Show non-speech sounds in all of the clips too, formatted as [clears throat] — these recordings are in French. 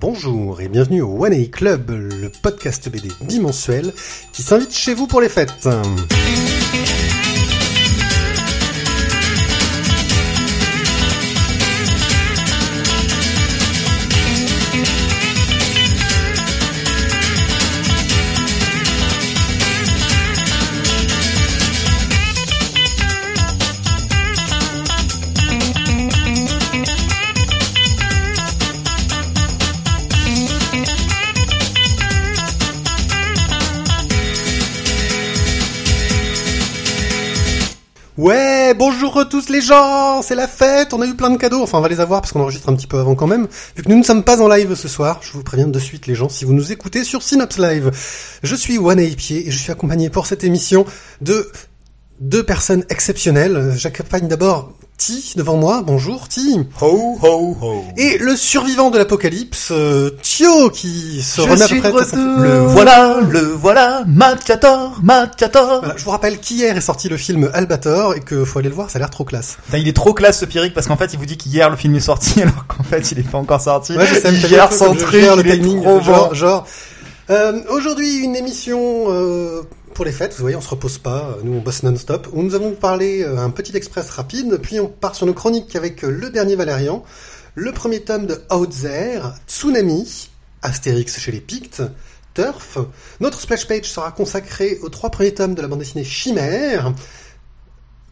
Bonjour et bienvenue au One A Club, le podcast BD bimensuel qui s'invite chez vous pour les fêtes. Les gens, c'est la fête, on a eu plein de cadeaux, enfin on va les avoir parce qu'on enregistre un petit peu avant quand même, vu que nous ne sommes pas en live ce soir, je vous préviens de suite les gens si vous nous écoutez sur Synops Live. Je suis One Pied et je suis accompagné pour cette émission de deux personnes exceptionnelles. J'accompagne d'abord Ti devant moi. Bonjour Ti. Ho ho ho. Et le survivant de l'apocalypse, euh, Tio, qui se Je remet à peu près. Le voilà, le voilà, Machator, Machator. Voilà, je vous rappelle qu'hier est sorti le film Albator et que faut aller le voir, ça a l'air trop classe. Putain, il est trop classe ce Pierrick parce qu'en fait il vous dit qu'hier le film est sorti [laughs] alors qu'en fait il est pas encore sorti. Ouais, je sais, truc, gère le timing, trop genre, bon. genre. Euh, Aujourd'hui, une émission euh, pour les fêtes. Vous voyez, on se repose pas. Nous, on bosse non-stop. Où nous avons parlé euh, un petit express rapide, puis on part sur nos chroniques avec euh, le dernier Valérian, le premier tome de Outzer, Tsunami, Astérix chez les Pictes, Turf. Notre splash page sera consacrée aux trois premiers tomes de la bande dessinée Chimère.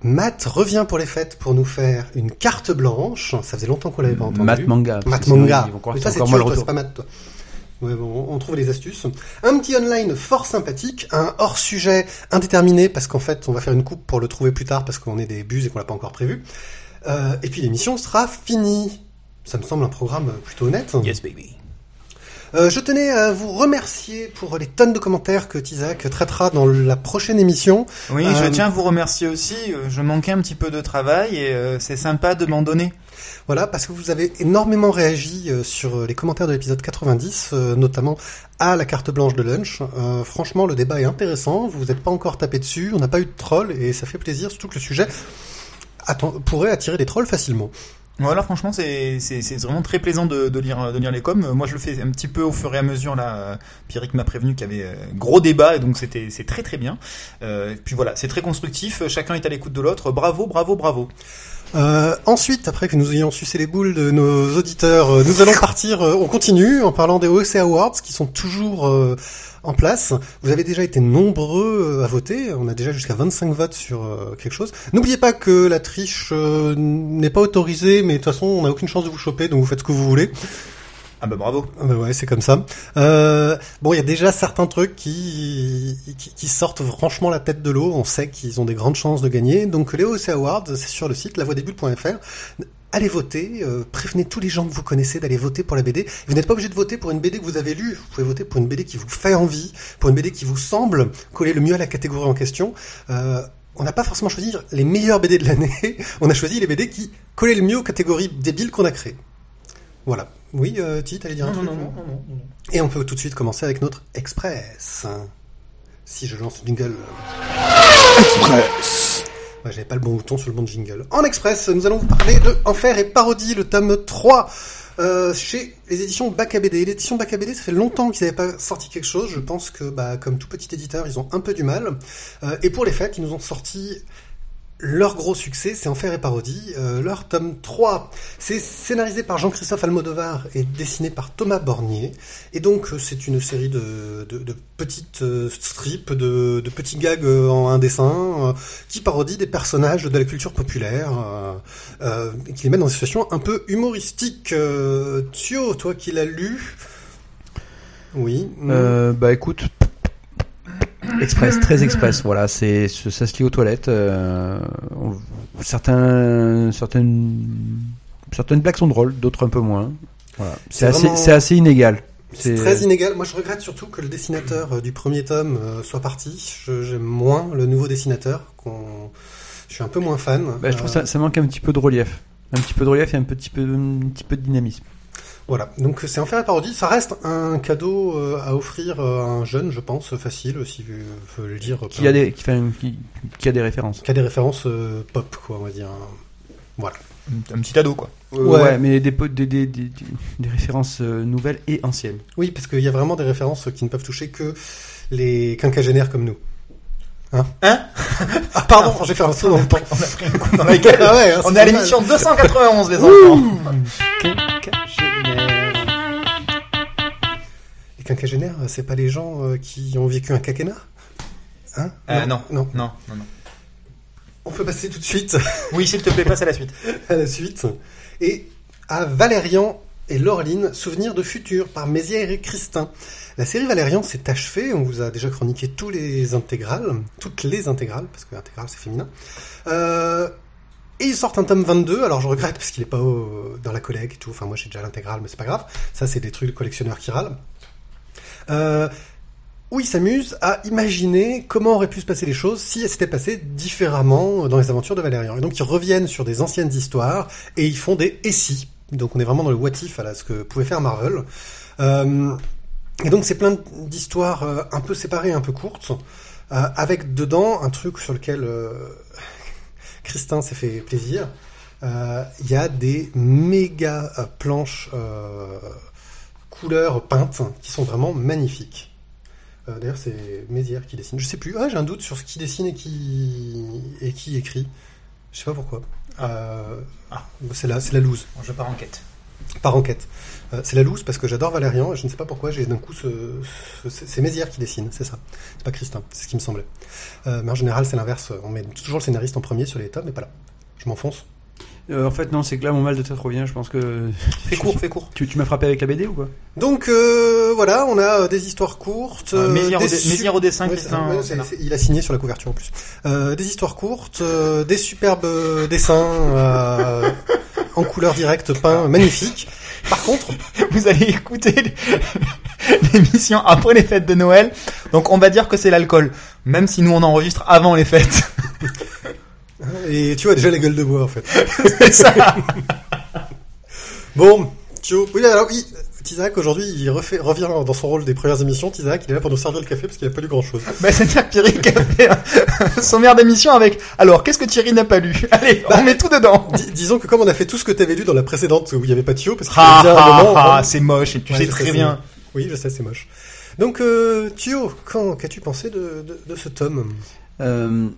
Matt revient pour les fêtes pour nous faire une carte blanche. Ça faisait longtemps qu'on l'avait pas entendu. Matt Manga. Matt Manga. Ils vont croire Mais toi, c'est pas Matt, toi. Ouais, bon, on trouve les astuces. Un petit online fort sympathique, un hors-sujet indéterminé, parce qu'en fait, on va faire une coupe pour le trouver plus tard, parce qu'on est des buses et qu'on l'a pas encore prévu. Euh, et puis l'émission sera finie. Ça me semble un programme plutôt honnête. Yes baby. Euh, je tenais à vous remercier pour les tonnes de commentaires que Tizak traitera dans la prochaine émission. Oui, Euh, je tiens à vous remercier aussi. euh, Je manquais un petit peu de travail et euh, c'est sympa de m'en donner. Voilà, parce que vous avez énormément réagi euh, sur les commentaires de l'épisode 90, euh, notamment à la carte blanche de lunch. Euh, franchement, le débat est intéressant. Vous n'êtes pas encore tapé dessus, on n'a pas eu de troll et ça fait plaisir, surtout que le sujet pourrait attirer des trolls facilement. Voilà, franchement, c'est vraiment très plaisant de, lire les coms. Euh, Moi, je le fais un petit peu au fur et à mesure. Là, euh, Pierrick m'a prévenu qu'il y avait euh, gros débat et donc c'était c'est très très bien. Euh, puis voilà, c'est très constructif. Chacun est à l'écoute de l'autre. Bravo, bravo, bravo. Euh, ensuite, après que nous ayons sucé les boules de nos auditeurs, euh, nous allons partir, euh, on continue en parlant des OEC Awards qui sont toujours euh, en place. Vous avez déjà été nombreux à voter, on a déjà jusqu'à 25 votes sur quelque chose. N'oubliez pas que la triche n'est pas autorisée, mais de toute façon on n'a aucune chance de vous choper, donc vous faites ce que vous voulez. Ah bah bravo. Ah bah ouais, c'est comme ça. Euh, bon, il y a déjà certains trucs qui, qui, qui sortent franchement la tête de l'eau. On sait qu'ils ont des grandes chances de gagner. Donc les OEC Awards, c'est sur le site lavoidesbulles.fr. Allez voter, euh, prévenez tous les gens que vous connaissez d'aller voter pour la BD. Vous n'êtes pas obligé de voter pour une BD que vous avez lue. Vous pouvez voter pour une BD qui vous fait envie, pour une BD qui vous semble coller le mieux à la catégorie en question. Euh, on n'a pas forcément choisi les meilleures BD de l'année. [laughs] on a choisi les BD qui collaient le mieux aux catégories débiles qu'on a créées. Voilà. Oui, euh, Ti, t'allais dire un Non, truc non, non, non, non, non. et on peut tout de suite commencer avec notre Express. Si je lance le jingle. Express. Ouais, J'avais pas le bon bouton sur le bon jingle. En Express, nous allons vous parler de Enfer et Parodie, le tome 3. euh, chez les éditions Bac à BD. L'édition Bac à BD, ça fait longtemps qu'ils n'avaient pas sorti quelque chose. Je pense que, bah, comme tout petit éditeur, ils ont un peu du mal. Euh, et pour les fêtes, ils nous ont sorti leur gros succès, c'est Enfer et Parodie, euh, leur tome 3. C'est scénarisé par Jean-Christophe Almodovar et dessiné par Thomas Bornier. Et donc, euh, c'est une série de, de, de petites euh, strips, de, de petits gags euh, en un dessin, qui parodient des personnages de la culture populaire, et qui les mettent dans des situations un peu humoristiques. Thio, toi qui l'as lu... Oui. Euh, bah écoute, express, [laughs] très express. Voilà, c'est ça se lit aux toilettes. euh, certains, certaines, certaines blagues sont drôles, d'autres un peu moins. Voilà. C'est assez, vraiment- assez inégal. C'est très inégal. Moi, je regrette surtout que le dessinateur euh, du premier tome euh, soit parti. Je- J'aime moins le nouveau dessinateur. qu'on- Je suis un peu moins fan. Bah, je trouve Euh, ça, ça manque un petit peu de relief. Un petit peu de relief et un petit peu, un petit peu de dynamisme. Voilà. Donc, c'est Enfer et Parodie. Ça reste un cadeau euh, à offrir euh, à un jeune, je pense, facile, si veux le dire. Qui a des, qui, fait qui, qui a des références. qui a des références euh, pop, quoi, on va dire. Voilà. un petit ado quoi. Euh, Ouais. ouais. mais des, des, des, des, des références euh, nouvelles et anciennes. Oui, parce qu'il y a vraiment des références qui ne peuvent toucher que les quinquagénaires comme nous. Hein? Hein? Ah pardon, j'ai fait un saut dans le temps. On a pris un coup dans la gueule. Ah ouais, hein, On est à l'émission 291 les enfants. Quinquagénaires, c'est pas les gens euh, qui ont vécu un quinquennat Hein Euh, non. non. Non, non, non. On peut passer tout de suite [laughs] Oui, s'il te plaît, passe à la suite. à la suite. Et à Valérian et Laureline, Souvenirs de futur par Mézières et Christin. La série Valérian s'est achevée, on vous a déjà chroniqué tous les intégrales, toutes les intégrales, parce que intégrale c'est féminin. Euh, et ils sortent un tome 22, alors je regrette parce qu'il est pas au- dans la collègue et tout, enfin moi j'ai déjà l'intégrale mais c'est pas grave, ça c'est des trucs de collectionneurs qui râlent. Euh, où ils s'amusent à imaginer comment auraient pu se passer les choses si elles s'étaient passées différemment dans les aventures de Valérian. Et donc ils reviennent sur des anciennes histoires et ils font des et si. Donc on est vraiment dans le what if, à ce que pouvait faire Marvel. Euh, et donc c'est plein d'histoires euh, un peu séparées, un peu courtes, euh, avec dedans un truc sur lequel euh, [laughs] Christin s'est fait plaisir. Euh, Il y a des méga euh, planches couleurs peintes qui sont vraiment magnifiques. Euh, D'ailleurs, c'est Mézières qui dessine. Je sais plus. Ah, j'ai un doute sur ce qui dessine et qui et qui écrit. Je sais pas pourquoi. Euh, Ah. C'est la, la loose je pars en quête. par enquête. Euh, c'est la loose parce que j'adore Valérian et je ne sais pas pourquoi j'ai d'un coup ce, ce- c'est c'est Mézières qui dessine, c'est ça. C'est pas Christin, c'est ce qui me semblait. Euh, mais en général c'est l'inverse, on met toujours le scénariste en premier sur les tomes, mais pas là. Je m'enfonce. Euh, en fait, non, c'est que là, mon mal de tête revient. Je pense que. [laughs] Fais court, fais court. Tu, tu m'as frappé avec la BD ou quoi? Donc euh, voilà, on a euh, des histoires courtes. Euh, euh, Mézières au des su- Mézières au dessin, Ouais, Christin. c'est- ouais, c'est- c'est- il a signé sur la couverture en plus. Euh, des histoires courtes, euh, des superbes euh, dessins euh, en couleur directe peints, magnifiques. Par contre, [laughs] Vous allez écouter [laughs] l'émission après les fêtes de Noël. Donc on va dire que c'est l'alcool. Même si nous on enregistre avant les fêtes. Et tu vois déjà les gueules de bois en fait. [laughs] c'est ça. Bon, Thio, oui, alors oui, Tizak aujourd'hui il refait, revient dans son rôle des premières émissions. Tizak, il est là pour nous servir le café parce qu'il a pas lu grand chose. [laughs] Bah, c'est-à-dire que Thierry qui a fait un sommaire d'émission avec Alors, qu'est-ce que Thierry n'a pas lu? Allez, on met tout dedans disons que comme on a fait tout ce que t'avais lu dans la précédente où il y avait pas Thio, parce y Ah, ah, ah, c'est moche et tu Ouais, sais très c'est- bien. Oui, je sais, c'est moche. Donc, euh, Thio, quand qu'as-tu pensé de, de, de ce tome? Euh,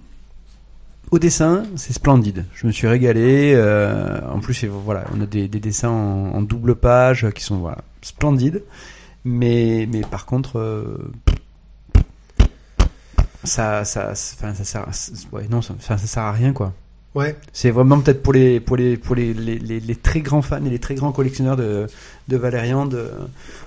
Au dessin, c'est splendide. Je me suis régalé. euh, en plus, voilà, on a des, des dessins en, double page qui sont voilà, splendides. Mais, mais par contre, euh, ça, ça, enfin, ça sert, non, ça, ça sert à rien quoi. Ouais. C'est vraiment peut-être pour les pour les pour les, les, les, les très grands fans et les très grands collectionneurs de de Valérian de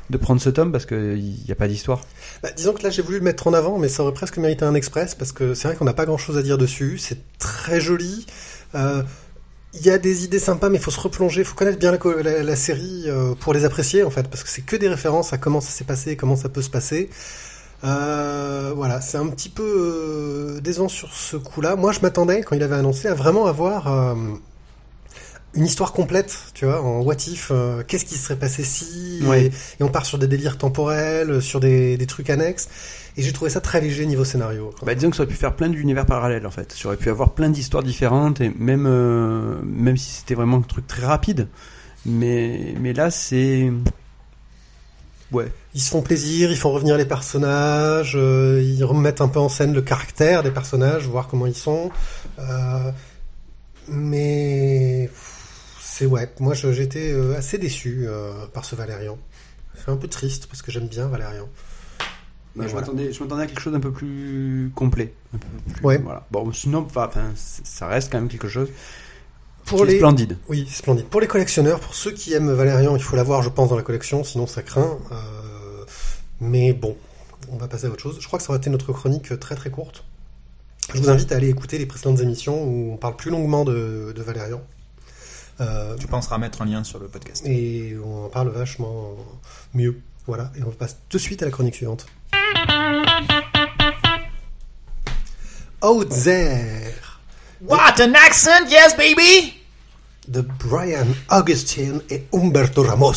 de prendre ce tome parce que il y a pas d'histoire. Bah, disons que là j'ai voulu le mettre en avant, mais ça aurait presque mérité un express parce que c'est vrai qu'on n'a pas grand-chose à dire dessus. C'est très joli. Euh, Il y a des idées sympas, mais il faut se replonger, il faut connaître bien la, co- la- la série euh, pour les apprécier en fait, parce que c'est que des références à comment ça s'est passé, et comment ça peut se passer. Euh, voilà, c'est un petit peu euh, décevant sur ce coup-là. Moi, je m'attendais quand il avait annoncé à vraiment avoir euh, une histoire complète, tu vois, en what if. euh, Qu'est-ce qui se serait passé si et, et on part sur des délires temporels, sur des, des trucs annexes. Et j'ai trouvé ça très léger niveau scénario. Bah, disons que ça aurait pu faire plein d'univers parallèles en fait. Ça aurait pu avoir plein d'histoires différentes et même euh, même si c'était vraiment un truc très rapide. Mais mais là c'est ouais. Ils se font plaisir, ils font revenir les personnages, euh, ils remettent un peu en scène le caractère des personnages, voir comment ils sont. Euh, mais c'est ouais, moi j'étais euh, assez déçu euh, par ce Valérian. C'est un peu triste parce que j'aime bien Valérian. Mais je voilà. m'attendais à quelque chose d'un peu plus complet. Un peu plus- Ouais. Voilà. Bon sinon enfin ça reste quand même quelque chose Pour les splendide. oui, splendide. Pour les collectionneurs, pour ceux qui aiment Valérian, il faut l'avoir, je pense, dans la collection, sinon ça craint. Euh, mais bon, on va passer à autre chose. Je crois que ça aurait été notre chronique très très courte. Je vous invite à aller écouter les précédentes émissions où on parle plus longuement de, de Valérian. Euh, Tu penseras mettre un lien sur le podcast. et on en parle vachement mieux. Voilà, et on passe tout de suite à la chronique suivante. Out There What an accent, yes baby de Brian Augustine et Humberto Ramos.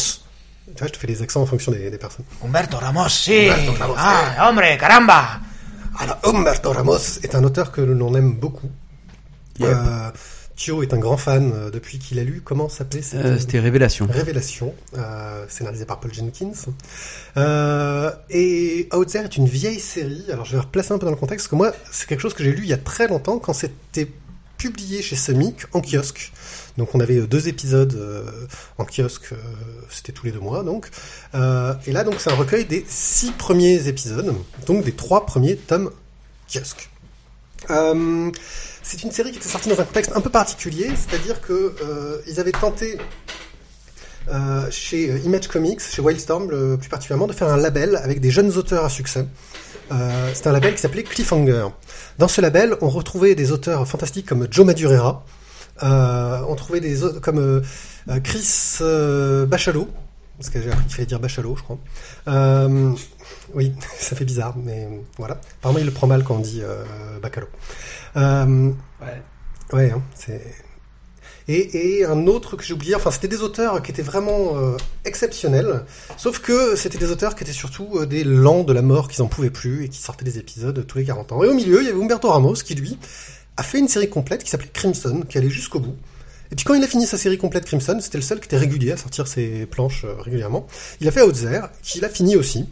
Tu vois, je te fais des accents en fonction des, des personnes. Humberto Ramos, si. Humberto Ramos, ah, hombre, caramba. Alors, Humberto Ramos est un auteur que l'on aime beaucoup. Yep. Euh, Thio est un grand fan euh, depuis qu'il a lu. Comment s'appelait cette Euh, C'était Révélation. Révélation, euh, scénarisé par Paul Jenkins. Euh, et Out There est une vieille série. Alors je vais replacer un peu dans le contexte, parce que moi, c'est quelque chose que j'ai lu il y a très longtemps, quand c'était publié chez Semic en kiosque. Donc on avait euh, deux épisodes euh, en kiosque, euh, c'était tous les deux mois donc. Euh, et là donc c'est un recueil des six premiers épisodes, donc des trois premiers tomes kiosque. Euh, c'est une série qui était sortie dans un contexte un peu particulier, c'est-à-dire que euh, ils avaient tenté chez Image Comics, chez Wildstorm plus particulièrement, de faire un label avec des jeunes auteurs à succès. Euh, C'était un label qui s'appelait Cliffhanger. Dans ce label, on retrouvait des auteurs fantastiques comme Joe Madureira, euh, on trouvait des autres comme euh, euh, Chris Bachelot, parce que j'ai appris qu'il fallait dire Bachelot, je crois. Euh, oui, [laughs] ça fait bizarre, mais voilà. Apparemment, il le prend mal quand on dit euh, Bacalot. Euh, Ouais, hein, c'est. Et, un autre que j'ai oublié, enfin c'était des auteurs qui étaient vraiment euh, exceptionnels, sauf que c'était des auteurs qui étaient surtout euh, des lents de la mort qu'ils en pouvaient plus et qui sortaient des épisodes tous les 40 ans. Et au milieu, il y avait Humberto Ramos qui lui a fait une série complète qui s'appelait Crimson, qui allait jusqu'au bout. Et puis quand il a fini sa série complète Crimson, c'était le seul qui était régulier à sortir ses planches euh, régulièrement. Il a fait Outzer, qu'il a fini aussi.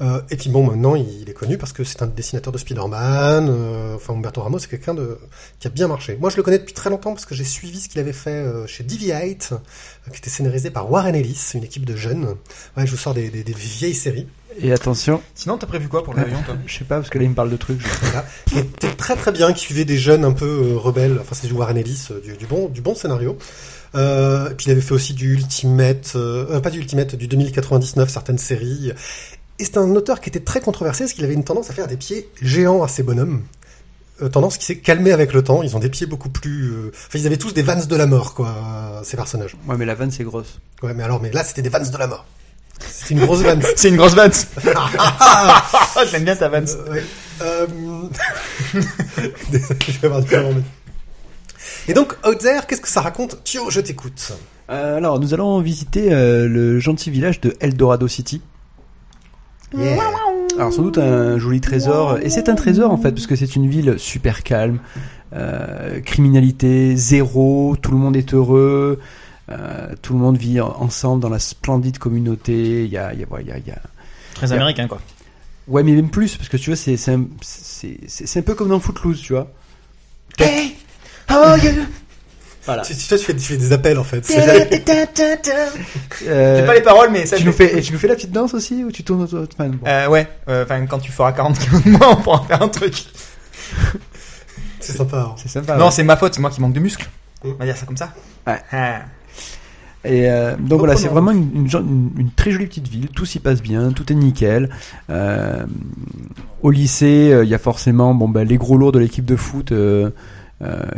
Euh, et puis bon, maintenant il est connu parce que c'est un dessinateur de Spider-Man. euh, enfin, Humberto Ramos, c'est quelqu'un de qui a bien marché. Moi, je le connais depuis très longtemps parce que j'ai suivi ce qu'il avait fait euh, chez Deviate, euh, qui était scénarisé par Warren Ellis, une équipe de jeunes. Ouais, je vous sors des, des- des vieilles séries. Et attention, Sinon, t'as prévu quoi pour l'avion, toi? je sais pas parce que là il me parle de trucs. je- Voilà. Qui était très très bien, qui suivait des jeunes un peu euh, rebelles. Enfin, c'est du Warren Ellis, euh, du, du bon du bon scénario. Euh, et puis il avait fait aussi du Ultimate, euh, pas du Ultimate, du 2099, certaines séries. Et c'est un auteur qui était très controversé parce qu'il avait une tendance à faire des pieds géants à ses bonhommes. Euh, tendance qui s'est calmée avec le temps. Ils ont des pieds beaucoup plus. euh, Enfin, ils avaient tous des vannes de la mort, quoi, euh, ces personnages. Ouais, mais la vanne c'est grosse. Ouais, mais alors, mais là, c'était des vannes de la mort. C'était une grosse vanne. [laughs] C'est une grosse Vance. [laughs] J'aime bien ta Vance. Euh, ouais. Euh... [laughs] Désolé, je vais avoir du mal à remettre. Et donc, Out There, qu'est-ce que ça raconte Tio, je t'écoute. Euh, alors nous allons visiter euh, le gentil village de Eldorado City. Yeah. Alors sans doute un joli trésor, et c'est un trésor en fait, parce que c'est une ville super calme, euh, criminalité zéro, tout le monde est heureux, euh, tout le monde vit en- ensemble dans la splendide communauté. Il y a, il y a, il y a, il y a- Très américain, quoi. ouais, mais même plus, parce que tu vois, c'est c'est un, c'est c'est- c'est un peu comme dans Footloose, tu vois. Hey, how are you? Voilà. Tu, tu, toi, tu fais, tu fais des appels, en fait. [laughs] J'ai Euh, pas les paroles, mais ça. tu je nous fais- et tu nous fais la petite danse aussi ou tu tournes autour bon. Euh, ouais, euh, quand tu feras 40 kilos de moins, on pourra faire un truc. [laughs] C'est sympa. hein. C'est sympa. non, ouais. c'est ma faute, c'est moi qui manque de muscles. On va dire ça comme ça. Ouais. Ah. Et euh, donc voilà, c'est vraiment une, une, gen- une- une très jolie petite ville. Tout s'y passe bien, tout est nickel. Euh, au lycée, euh, il y a forcément bon ben les gros lourds de l'équipe de foot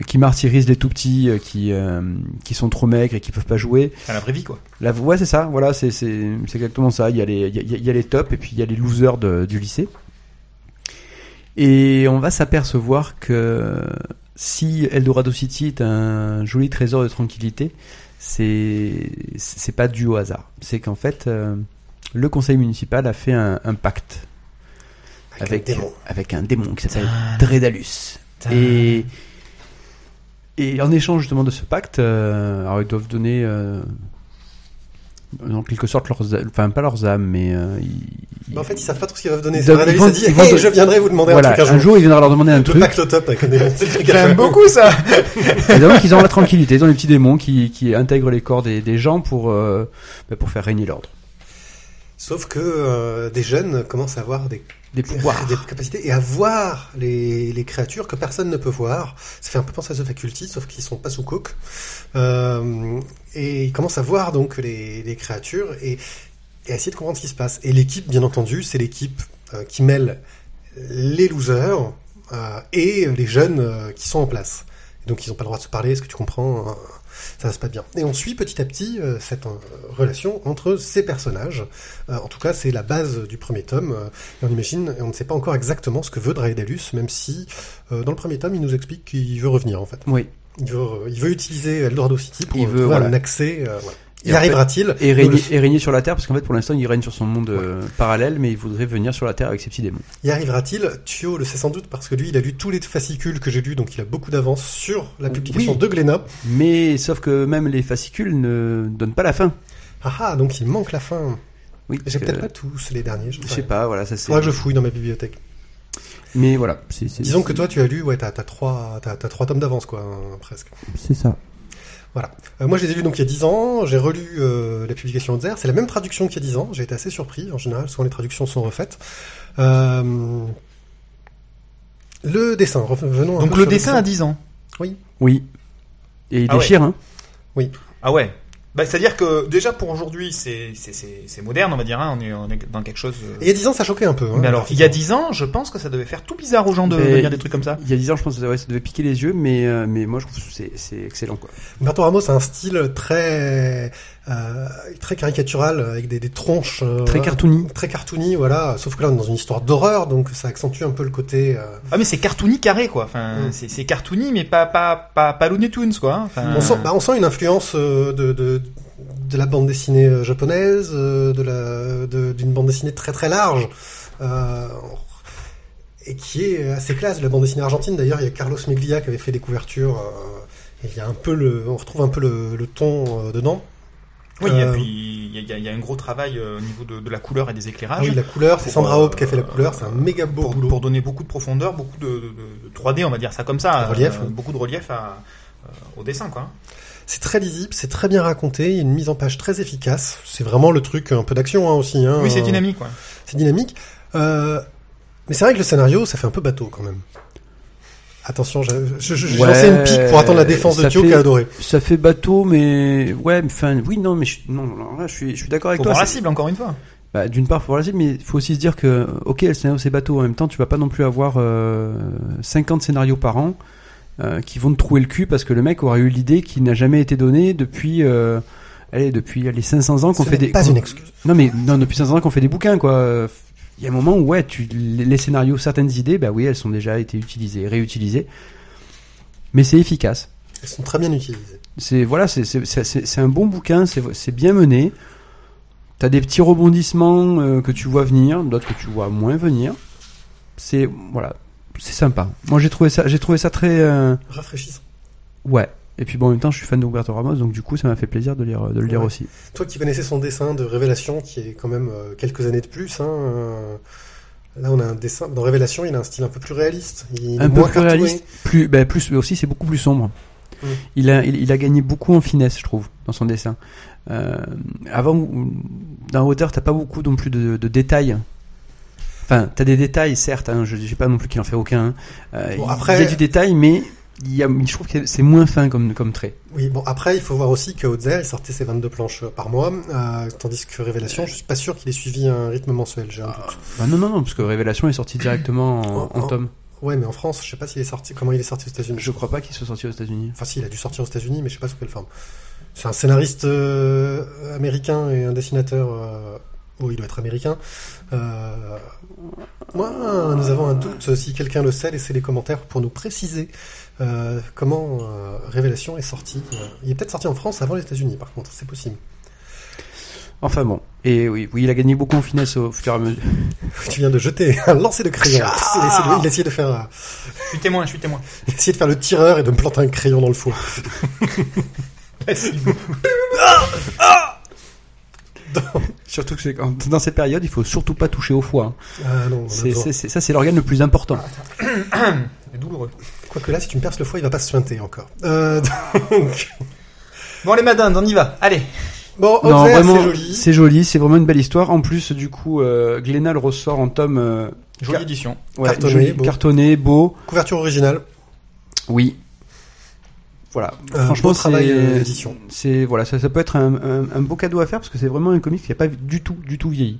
qui martyrisent les tout petits euh, qui euh, qui sont trop maigres et qui peuvent pas jouer. À la vraie vie, quoi. La, ouais, c'est ça. Voilà, c'est c'est exactement ça. Il y a les il y a, il y a les tops et puis il y a les losers de- du lycée. Et on va s'apercevoir que si Eldorado City est un joli trésor de tranquillité, c'est c'est pas dû au hasard. C'est qu'en fait, euh, le conseil municipal a fait un, un pacte avec un démon. avec un démon qui s'appelle. Dredalus. Et et en échange justement de ce pacte, euh, alors ils doivent donner euh, en quelque sorte leurs, a- enfin pas leurs âmes, mais euh, ils- Mais en fait, ils savent pas trop ce qu'ils doivent donner. Ils doivent- ils vont- dit, ils vont [laughs] hey, de- je viendrai vous demander voilà, un truc un un jour. jour il viendra leur demander un [laughs] Le truc. pacte au top J'aime beaucoup ça. [laughs] Et donc ils ont la tranquillité, ils ont des petits démons qui, qui intègrent les corps des, des gens pour euh, bah, pour faire régner l'ordre. Sauf que euh, des jeunes commencent à avoir des, Des pouvoirs. [laughs] des capacités et à voir les, les créatures que personne ne peut voir. Ça fait un peu penser à The Faculty, sauf qu'ils sont pas sous coke. Euh, et ils commencent à voir donc les, les créatures et, et à essayer de comprendre ce qui se passe. Et l'équipe, bien entendu, c'est l'équipe euh, qui mêle les losers et les jeunes qui sont en place. Donc ils n'ont pas le droit de se parler, est-ce que tu comprends euh, Ça se passe bien. Et on suit petit à petit euh, cette euh, relation entre ces personnages. Euh, en tout cas, c'est la base du premier tome. euh, et on imagine, et on ne sait pas encore exactement ce que veut Draedalus, même si euh, dans le premier tome, il nous explique qu'il veut revenir en fait. Oui. Il veut, il veut utiliser Eldorado City pour Il veut, trouver voilà. un accès. euh, Y arrivera-t-il Et régner, le- et régner sur la Terre, parce qu'en fait, pour l'instant, il règne sur son monde euh, parallèle, mais il voudrait venir sur la Terre avec ses petits démons. Y arrivera-t-il? Thio le sait sans doute parce que lui, il a lu tous les fascicules que j'ai lus, donc il a beaucoup d'avance sur la publication Oui. de Glénat. Mais sauf que même les fascicules ne donnent pas la fin. Ah ah, donc il manque la fin. Oui, J'ai que- peut-être pas tous les derniers. Je Je sais pas. voilà, ça c'est. Faudra que je fouille dans ma bibliothèque. Mais voilà, c'est c'est- Disons que toi, tu as lu, ouais, t'as trois, trois tomes d'avance, quoi, hein, presque. c'est ça. Voilà. Euh, moi, je les ai lus donc il y a 10 ans. J'ai relu euh, la publication de Zer. C'est la même traduction qu'il y a 10 ans. J'ai été assez surpris. En général, souvent les traductions sont refaites. Euh, Le dessin. Revenons un Donc peu le sur dessin à 10 ans. Oui. Et il Ah ouais. déchire, hein. Ah ouais. Bah, c'est-à-dire que déjà pour aujourd'hui, c'est c'est- c'est c'est moderne, on va dire. Hein, on, est, on est dans quelque chose. euh, Et il y a 10 ans, ça choquait un peu. Hein, Mais alors, il y a 10 ans, je pense que ça devait faire tout bizarre aux gens de, de lire des trucs comme ça. Il y a 10 ans, je pense que ouais, ça devait piquer les yeux, mais, euh, mais moi je trouve que c'est c'est excellent, quoi. Humberto Ramos a un style très euh, très caricatural avec des, des tronches euh, Très cartoony. très cartoony voilà sauf que là on est dans une histoire d'horreur donc ça accentue un peu le côté euh, Ah mais c'est cartoony carré quoi. Enfin, Mm. c'est cartoony mais pas pas pas pas Looney Tunes quoi. Enfin, on sent bah, on sent une influence de, de de la bande dessinée japonaise de la de- d'une bande dessinée très très large euh, et qui est assez classe de la bande dessinée argentine d'ailleurs il y a Carlos Meglia qui avait fait des couvertures euh, et il y a un peu le on retrouve un peu le, le ton euh, dedans oui, et Euh, puis il y a, y y un gros travail euh, au niveau de, de la couleur et des Ah éclairages. oui, la couleur, c'est Sandra euh, Hope qui a fait la couleur, c'est un méga beau pour, boulot. pour donner beaucoup de profondeur, beaucoup de, de- de 3D, on va dire ça comme ça, De relief, ouais. beaucoup de relief à, au dessin quoi. C'est très lisible, c'est très bien raconté, il y a une mise en page très efficace. C'est vraiment le truc, un peu d'action hein, aussi. Hein, Oui, c'est dynamique quoi. C'est dynamique. Euh, mais c'est vrai que le scénario, ça fait un peu bateau quand même. Attention, je- je- je- j'ai Ouais, lancé une pique pour attendre la défense de Thio qui a adoré. Ça fait bateau, mais ouais, mais, enfin, oui, non, mais je, non, là, je suis, je suis d'accord avec Faut toi. voir la cible encore une fois. Bah, d'une part, faut voir la cible, mais il faut aussi se dire que, ok, le scénario c'est bateau. En même temps, tu vas pas non plus avoir euh, 50 scénarios par an euh, qui vont te trouer le cul parce que le mec aura eu l'idée qui n'a jamais été donnée depuis, euh, allez, depuis les 500 ans qu'on fait des. pas une excuse. Non, mais non, depuis 500 ans qu'on fait des bouquins, quoi. Il y a un moment où, ouais, tu, les scénarios, certaines idées, bah oui, elles sont déjà été utilisées, réutilisées. Mais c'est efficace. Elles sont très bien utilisées. C'est voilà, c'est un bon bouquin, c'est c'est bien mené. T'as des petits rebondissements euh, que tu vois venir, d'autres que tu vois moins venir. C'est voilà, c'est sympa. Moi j'ai trouvé ça, j'ai trouvé ça très euh, Rafraîchissant. ouais. Et puis bon, en même temps, je suis fan de Roberto Ramos, donc du coup, ça m'a fait plaisir de lire de le lire Ouais. aussi. Toi qui connaissais son dessin de Révélation, qui est quand même euh, quelques années de plus, hein, euh, là on a un dessin. Dans Révélation, il a un style un peu plus réaliste. Il est Un peu moins plus réaliste, plus ben plus mais aussi c'est beaucoup plus sombre. Mm. Il a il, il a gagné beaucoup en finesse, je trouve, dans son dessin. Euh, avant, dans Water, t'as pas beaucoup non plus de, de détails. Enfin, t'as des détails, certes. Hein, je dis pas non plus qu'il en fait aucun. Euh, Bon, après- il y a du détail, mais il y a, je trouve que c'est moins fin comme comme trait. Oui, bon, après, il faut voir aussi que Outzer, il sortait ses 22 planches euh, par mois, euh, tandis que Révélation, je suis pas sûr qu'il ait suivi un rythme mensuel, j'ai un doute. Bah non non non, parce que Révélation est sorti directement en, En- tome. Ouais, mais en France, je sais pas s'il est sorti, comment il est sorti aux États-Unis. Je crois pas qu'il soit sorti aux États-Unis. Enfin, si, il a dû sortir aux États-Unis, mais je sais pas sous quelle forme. C'est un scénariste euh, américain et un dessinateur. Euh, oh, il doit être américain. Euh, moi, nous avons un doute. Si quelqu'un le sait, laissez les commentaires pour nous préciser euh, comment euh, Révélation est sorti. Euh, il est peut-être sorti en France avant les États-Unis, par contre, c'est possible. Enfin bon, et oui, oui, il a gagné beaucoup en finesse au fur et à mesure. [laughs] Tu viens de jeter [laughs] un lancer de crayon. Ah il, a essayé de, il a essayé de faire, Je suis témoin, je suis témoin. [laughs] il a essayé de faire le tireur et de me planter un crayon dans le foie. Surtout que c'est quand- dans ces périodes, il faut surtout pas toucher au foie. hein. Ah non, ça, c'est l'organe le plus important. [coughs] [coughs] C'est douloureux. Quoique là, si tu me perces le foie, il va pas se suinter encore. Euh, [laughs] donc... Bon les madames, on y va. Allez. Bon, non, Outzer, vraiment, c'est joli. c'est joli, c'est vraiment une belle histoire. En plus, du coup, euh, Glénat le ressort en tome euh, Jolie édition. ouais, Cartonné, joli, beau. cartonné, beau. Couverture originale. Oui. Voilà. Franchement, travail c'est, euh, d'édition. c'est voilà, ça, ça peut être un, un- un beau cadeau à faire parce que c'est vraiment un comic qui n'a pas du tout, du tout vieilli.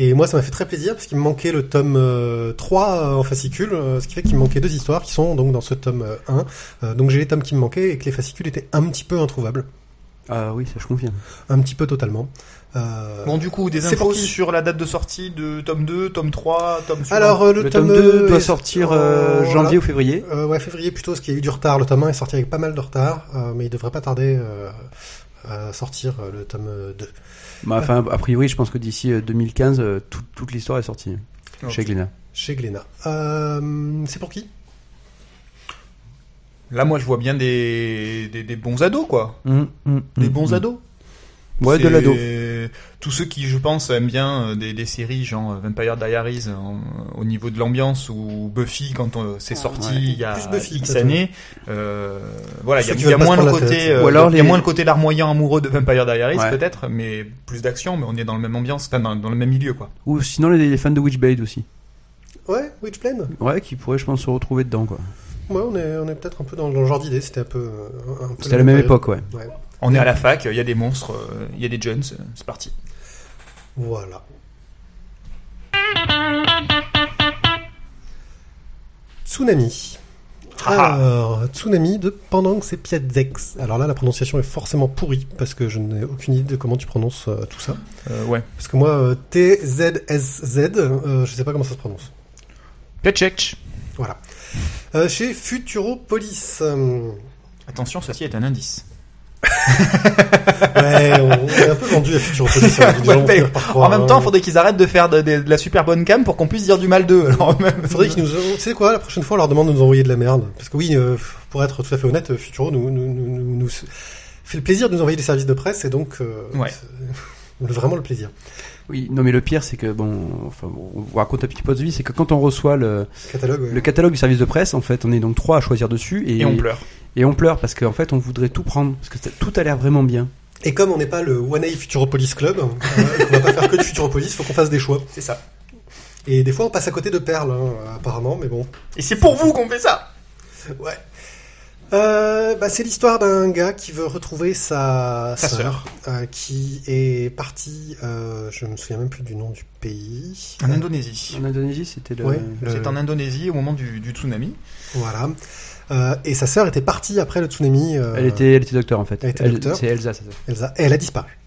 Et moi, ça m'a fait très plaisir parce qu'il me manquait le tome euh, 3 euh, en fascicule, euh, ce qui fait qu'il me manquait deux histoires qui sont donc dans ce tome euh, 1. Euh, donc j'ai les tomes qui me manquaient et que les fascicules étaient un petit peu introuvables. Ah oui, ça je confirme. Un petit peu totalement. Euh, Bon du coup, des infos sur la date de sortie de tome 2, tome 3, tome suivant. alors, euh, le, Le, tome 2 doit est- sortir euh, euh, voilà. janvier ou février. Euh, ouais, février plutôt, parce qu'il y a eu du retard. Le tome 1 est sorti avec pas mal de retard, euh, mais il devrait pas tarder euh, à sortir euh, le tome 2. Bah, enfin, a priori, je pense que d'ici euh, 2015, euh, tout- toute l'histoire est sortie chez Glénat. Chez Glénat. Euh, c'est pour qui? Là, moi, je vois bien des, des, des bons ados, quoi. Hum, hum, Des bons hum. ados. Ouais, de l'ado. Tous ceux qui, je pense, aiment bien euh, des, des séries genre euh, Vampire Diaries euh, en- au niveau de l'ambiance ou Buffy quand c'est sorti Ouais. il y a Buffy, X années. Euh, voilà, il y a, y moins le côté, euh, Ou alors il y a moins le côté larmoyant amoureux de Vampire Diaries Ouais. peut-être, mais plus d'action, mais on est dans le même ambiance, enfin, dans, dans le même milieu quoi. Ou sinon les, les fans de Witchblade aussi. Ouais, Witchplane Ouais, qui pourraient, je pense, se retrouver dedans, quoi. Ouais, on est, on est peut-être un peu dans le genre d'idée. C'était un peu. un peu C'était à la même période. époque, ouais. Ouais. On est à la fac, il y a des monstres, euh, il y a des jeunes, euh, c'est parti. Voilà. Tsunami. Ah. Alors, Tsunami de Pendant que c'est Piazzex. Alors là, la prononciation est forcément pourrie parce que je n'ai aucune idée de comment tu prononces euh, tout ça. Euh, ouais. Parce que moi, euh, T-Z-S-Z, euh, je sais pas comment ça se prononce. Petchek. Voilà. Euh, chez Futuropolis. euh, Attention, ceci est un indice. Ouais, on, on est un peu vendu à hein, gens vont Ouais, en même hein. temps, faudrait qu'ils arrêtent de faire de, de- de la super bonne cam pour qu'on puisse dire du mal d'eux. Même- Faudrait qu'ils nous. Tu sais quoi, la prochaine fois, on leur demande de nous envoyer de la merde. Parce que oui, euh, pour être tout à fait honnête, Futuro nous, nous, nous, nous- nous fait le plaisir de nous envoyer des services de presse et donc. euh, Ouais. [laughs] Vraiment le plaisir. Oui, non mais le pire c'est que bon, enfin on vous raconte un petit peu de vie, c'est que quand on reçoit le, Catalogue, ouais. le catalogue du service de presse, en fait, on est donc trois à choisir dessus et, Et on pleure. Et on pleure parce qu'en fait on voudrait tout prendre parce que ça- tout a l'air vraiment bien. Et comme on n'est pas le One A Futuropolis Club, euh, qu'on va pas faire que du Futuropolis, faut qu'on fasse des choix. C'est ça. Et des fois, on passe à côté de perles, hein, apparemment, mais bon. Et c'est pour vous qu'on fait ça. Ouais. Euh, bah, c'est l'histoire d'un gars qui veut retrouver sa, Sa sœur, euh, qui est partie, euh, je me souviens même plus du nom du pays. En Indonésie. En Indonésie, c'était le. Ouais. Le- C'est en Indonésie au moment du, du tsunami. Voilà. Euh, et sa sœur était partie après le tsunami. euh, Elle était, elle était docteur en fait. Elle était docteur. C'est Elsa, ça. Elsa, et elle a disparu.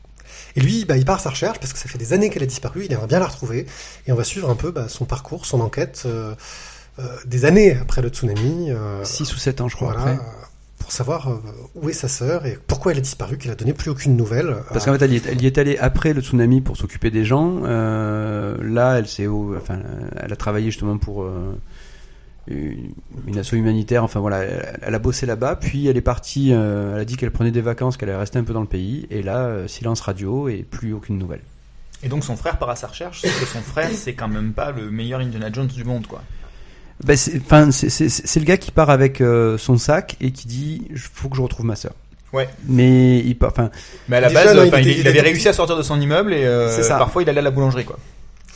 Et lui, bah, il part à sa recherche parce que ça fait des années qu'elle a disparu. Il aimerait bien la retrouver. Et on va suivre un peu bah, son parcours, son enquête, euh, des années après le tsunami. euh, 6 ou 7 ans, je crois. voilà, après. pour savoir où est sa sœur et pourquoi elle a disparu, qu'elle a donné plus aucune nouvelle. Parce qu'en fait, elle y, est, elle y est allée après le tsunami pour s'occuper des gens. Euh, là, elle s'est, enfin, elle a travaillé justement pour euh, une, une asso humanitaire. Enfin voilà, elle, elle a bossé là-bas. Puis elle est partie. euh, elle a dit qu'elle prenait des vacances, qu'elle allait rester un peu dans le pays. Et là, euh, silence radio et plus aucune nouvelle. Et donc son frère part à sa recherche, sauf que son frère, c'est quand même pas le meilleur Indiana Jones du monde, quoi. Ben, c'est, le gars qui part avec euh, son sac et qui dit, il faut que je retrouve ma sœur. Ouais. Mais il part, enfin, Mais à la Déjà, base, non, il enfin, il, était- il il avait réussi à sortir de son immeuble et euh, C'est ça. parfois il allait à la boulangerie, quoi.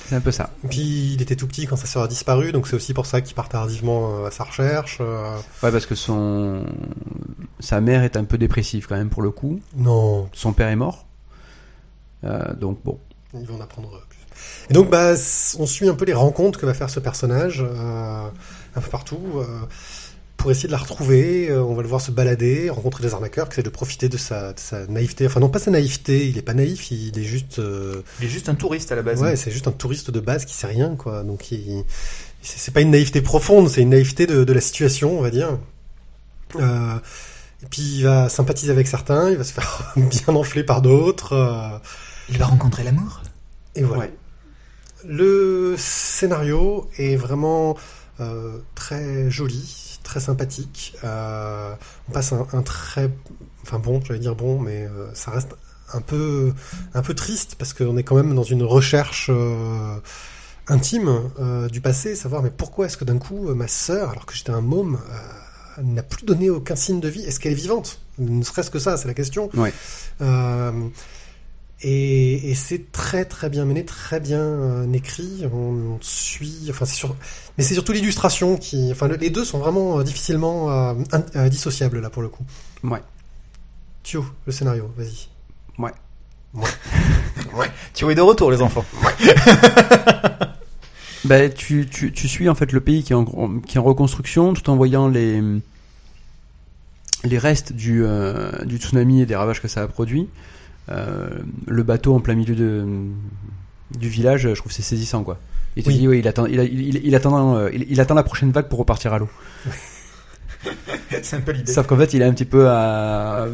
C'est un peu ça. Puis il était tout petit quand sa sœur a disparu, donc c'est aussi pour ça qu'il part tardivement euh, à sa recherche. euh. Ouais, parce que son, sa mère est un peu dépressive quand même pour le coup. Non, Son père est mort. Euh, donc bon. il va en apprendre plus. Et donc, bah, on suit un peu les rencontres que va faire ce personnage euh, un peu partout euh, pour essayer de la retrouver. Euh, on va le voir se balader, rencontrer des arnaqueurs qui essaient de profiter de sa, de sa naïveté. Enfin, non, pas sa naïveté. Il est pas naïf. Il est juste. euh, Il est juste un touriste à la base. Ouais, c'est juste un touriste de base qui sait rien, quoi. Donc, il, c'est c'est pas une naïveté profonde, c'est une naïveté de, de la situation, on va dire. Euh, et puis, il va sympathiser avec certains, il va se faire [laughs] bien enfler par d'autres. euh, Il va rencontrer l'amour. et voilà. Ouais. Le scénario est vraiment euh, très joli, très sympathique. Euh, on passe un, un très, enfin bon, j'allais dire bon, mais euh, ça reste un peu, un peu triste parce qu'on est quand même dans une recherche euh, intime du passé, savoir mais pourquoi est-ce que d'un coup ma sœur, alors que j'étais un môme, n'a plus donné aucun signe de vie? Est-ce qu'elle est vivante? Ne serait-ce que ça, c'est la question. Ouais. Et, et c'est très très bien mené, très bien euh, écrit. On, on suit, enfin c'est sur, mais c'est surtout l'illustration qui, enfin le- les deux sont vraiment euh, difficilement euh, in- euh, dissociables là pour le coup. Ouais. Tio, le scénario, vas-y. [laughs] Tu es de retour, les enfants. [laughs] Ben, tu, tu, tu suis en fait le pays qui est en, qui est en reconstruction tout en voyant les, les restes du, euh, du tsunami et des ravages que ça a produit. Euh, le bateau en plein milieu de, du village, je trouve que c'est saisissant quoi. Il te Oui. dit, oui, il attend, il, a- il, il- il attend, euh, il, il attend la prochaine vague pour repartir à l'eau. [laughs] c'est un peu l'idée. Sauf qu'en fait, il est un petit peu à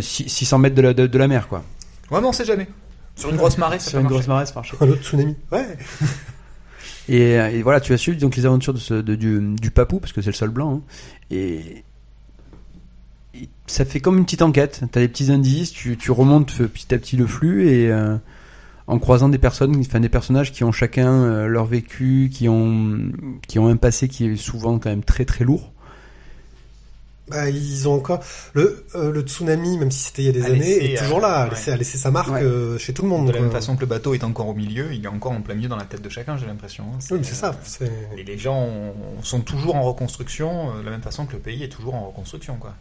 600 mètres de la, de, de la mer, quoi. Ouais, mais on sait jamais. Sur une grosse marée, ça Sur peut une marcher. grosse marée, ça marche. Un autre tsunami. Ouais. Et, euh, et voilà, tu as suivi donc les aventures de ce, de- du, du papou, parce que c'est le seul blanc. hein. Et, et ça fait comme une petite enquête. Tu as des petits indices, tu, tu remontes petit à petit le flux et euh, en croisant des personnes, enfin des personnages qui ont chacun euh, leur vécu, qui ont, qui ont un passé qui est souvent quand même très très lourd. Bah, ils ont encore le euh, le tsunami, même si c'était il y a des A années, laissé, est toujours là, a ouais. laissé, a laissé sa marque Ouais. euh, chez tout le monde. De la quoi. même façon que le bateau est encore au milieu, il est encore en plein milieu dans la tête de chacun, j'ai l'impression. hein. Oui, mais c'est ça. Et les gens ont- sont toujours en reconstruction, euh, de la même façon que le pays est toujours en reconstruction, quoi.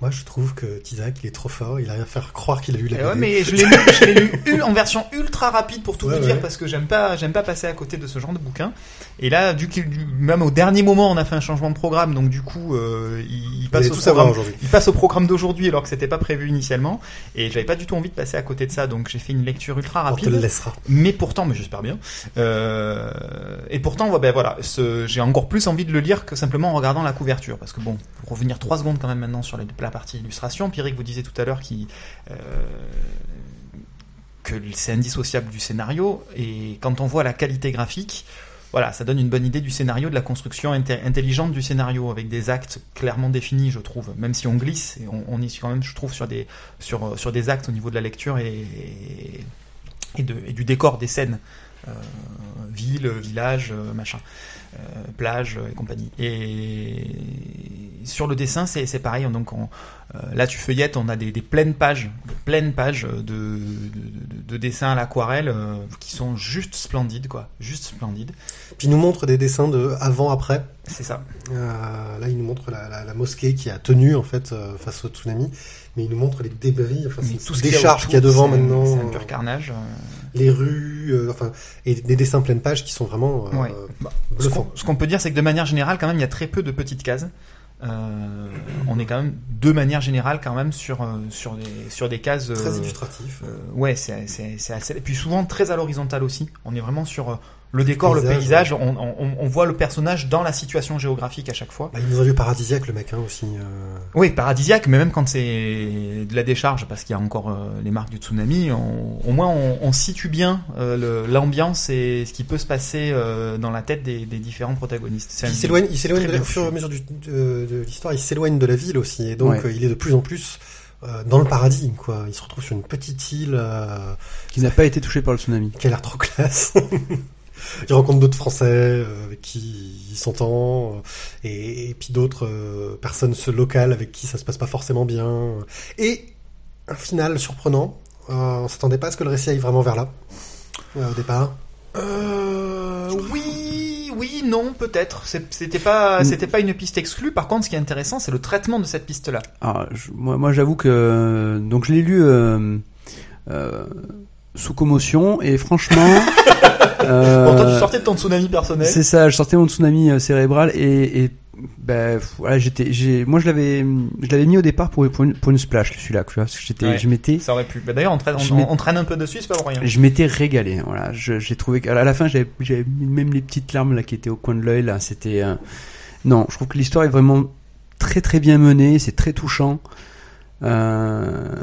Moi je trouve que Tizak il est trop fort, il arrive à faire croire qu'il a lu la Eh ouais, BD. mais je l'ai lu, je l'ai lu ul- en version ultra rapide pour tout Ouais, vous dire ouais. parce que j'aime pas, j'aime pas passer à côté de ce genre de bouquin. Et là, du, du- même au dernier moment, on a fait un changement de programme, donc du coup, euh, il, passe au programme, il passe au programme d'aujourd'hui alors que c'était pas prévu initialement. Et j'avais pas du tout envie de passer à côté de ça, donc j'ai fait une lecture ultra On te rapide. le laissera. Mais pourtant, mais j'espère bien. Euh, et pourtant, ben voilà, ce- j'ai encore plus envie de le lire que simplement en regardant la couverture, parce que bon, pour revenir trois secondes quand même maintenant sur les- la partie illustration, Pierrick vous disait tout à l'heure euh, que c'est indissociable du scénario, et quand on voit la qualité graphique. Voilà, ça donne une bonne idée du scénario, de la construction inte- intelligente du scénario, avec des actes clairement définis, je trouve. Même si on glisse, et on, on est quand même, je trouve, sur des, sur, sur des actes au niveau de la lecture et, et, du décor des scènes. Euh, ville, village, euh, machin, plage euh, et compagnie. Et sur le dessin, c'est c'est pareil. Donc on- euh, là, tu feuillettes, on a des, des pleines pages, des pleines pages de, de, de, de dessins à l'aquarelle euh, qui sont juste splendides, quoi, juste splendides. Puis il nous montre des dessins de avant après. C'est ça. Euh, là, il nous montre la, la, la mosquée qui a tenu en fait euh, face au tsunami, mais il nous montre les débris, enfin Mais c'est tout ce des qu'il y a devant maintenant, C'est un euh, pur carnage. euh. les rues, euh, enfin et des dessins pleine page qui sont vraiment euh, Ouais. Bah, Ce bluffants. qu'on ce qu'on peut dire, c'est que de manière générale, quand même, il y a très peu de petites cases. Euh, on est quand même, de manière générale, quand même sur sur des sur des cases. Très illustratif. ouais, c'est c'est c'est assez. Et puis souvent très à l'horizontale aussi. On est vraiment sur le décor, le Paysage, paysage. On, on, on voit le personnage dans la situation géographique à chaque fois. Bah, il nous a vu paradisiaque le mec hein, aussi. euh. Oui, paradisiaque, mais même quand c'est de la décharge, parce qu'il y a encore euh, les marques du tsunami, on- au moins on, on situe bien euh, le- l'ambiance et ce qui peut se passer euh, dans la tête des, des différents protagonistes. Il s'éloigne, il s'éloigne très de la- au fur et à mesure du, de, de l'histoire, il s'éloigne de la ville aussi, et donc Ouais. euh, il est de plus en plus euh, dans le paradis, quoi. Il se retrouve sur une petite île euh, Qui n'a pas été touché par le tsunami. qui a l'air trop classe. [laughs] il rencontre d'autres Français euh, avec qui il s'entend, euh, et, et puis d'autres euh, personnes locales avec qui ça se passe pas forcément bien. Et un final surprenant. Euh, on s'attendait pas à ce que le récit aille vraiment vers là euh, au départ. Euh, oui, oui, non, peut-être. C'était pas, Mm. c'était pas une piste exclue. Par contre, ce qui est intéressant, c'est le traitement de cette piste-là. Alors, je- moi, moi j'avoue que donc je l'ai lu euh, euh, sous commotion et franchement. [laughs] euh, Bon, toi, tu sortais de ton tsunami personnel. C'est ça, je sortais mon tsunami euh, cérébral et, et ben voilà, j'étais, j'ai, moi je l'avais, je l'avais mis au départ pour pour une, pour une splash celui-là, tu vois, parce que j'étais, Ouais. je m'étais, Ça aurait pu. Bah, D'ailleurs, on, traîne- Je on, mets- on traîne un peu dessus, c'est pas pour rien. je m'étais régalé. Voilà, je- j'ai trouvé qu'à la- à la fin j'avais, j'avais mis même les petites larmes là qui étaient au coin de l'œil là, c'était, euh, non, je trouve que l'histoire est vraiment très très bien menée, c'est très touchant, euh,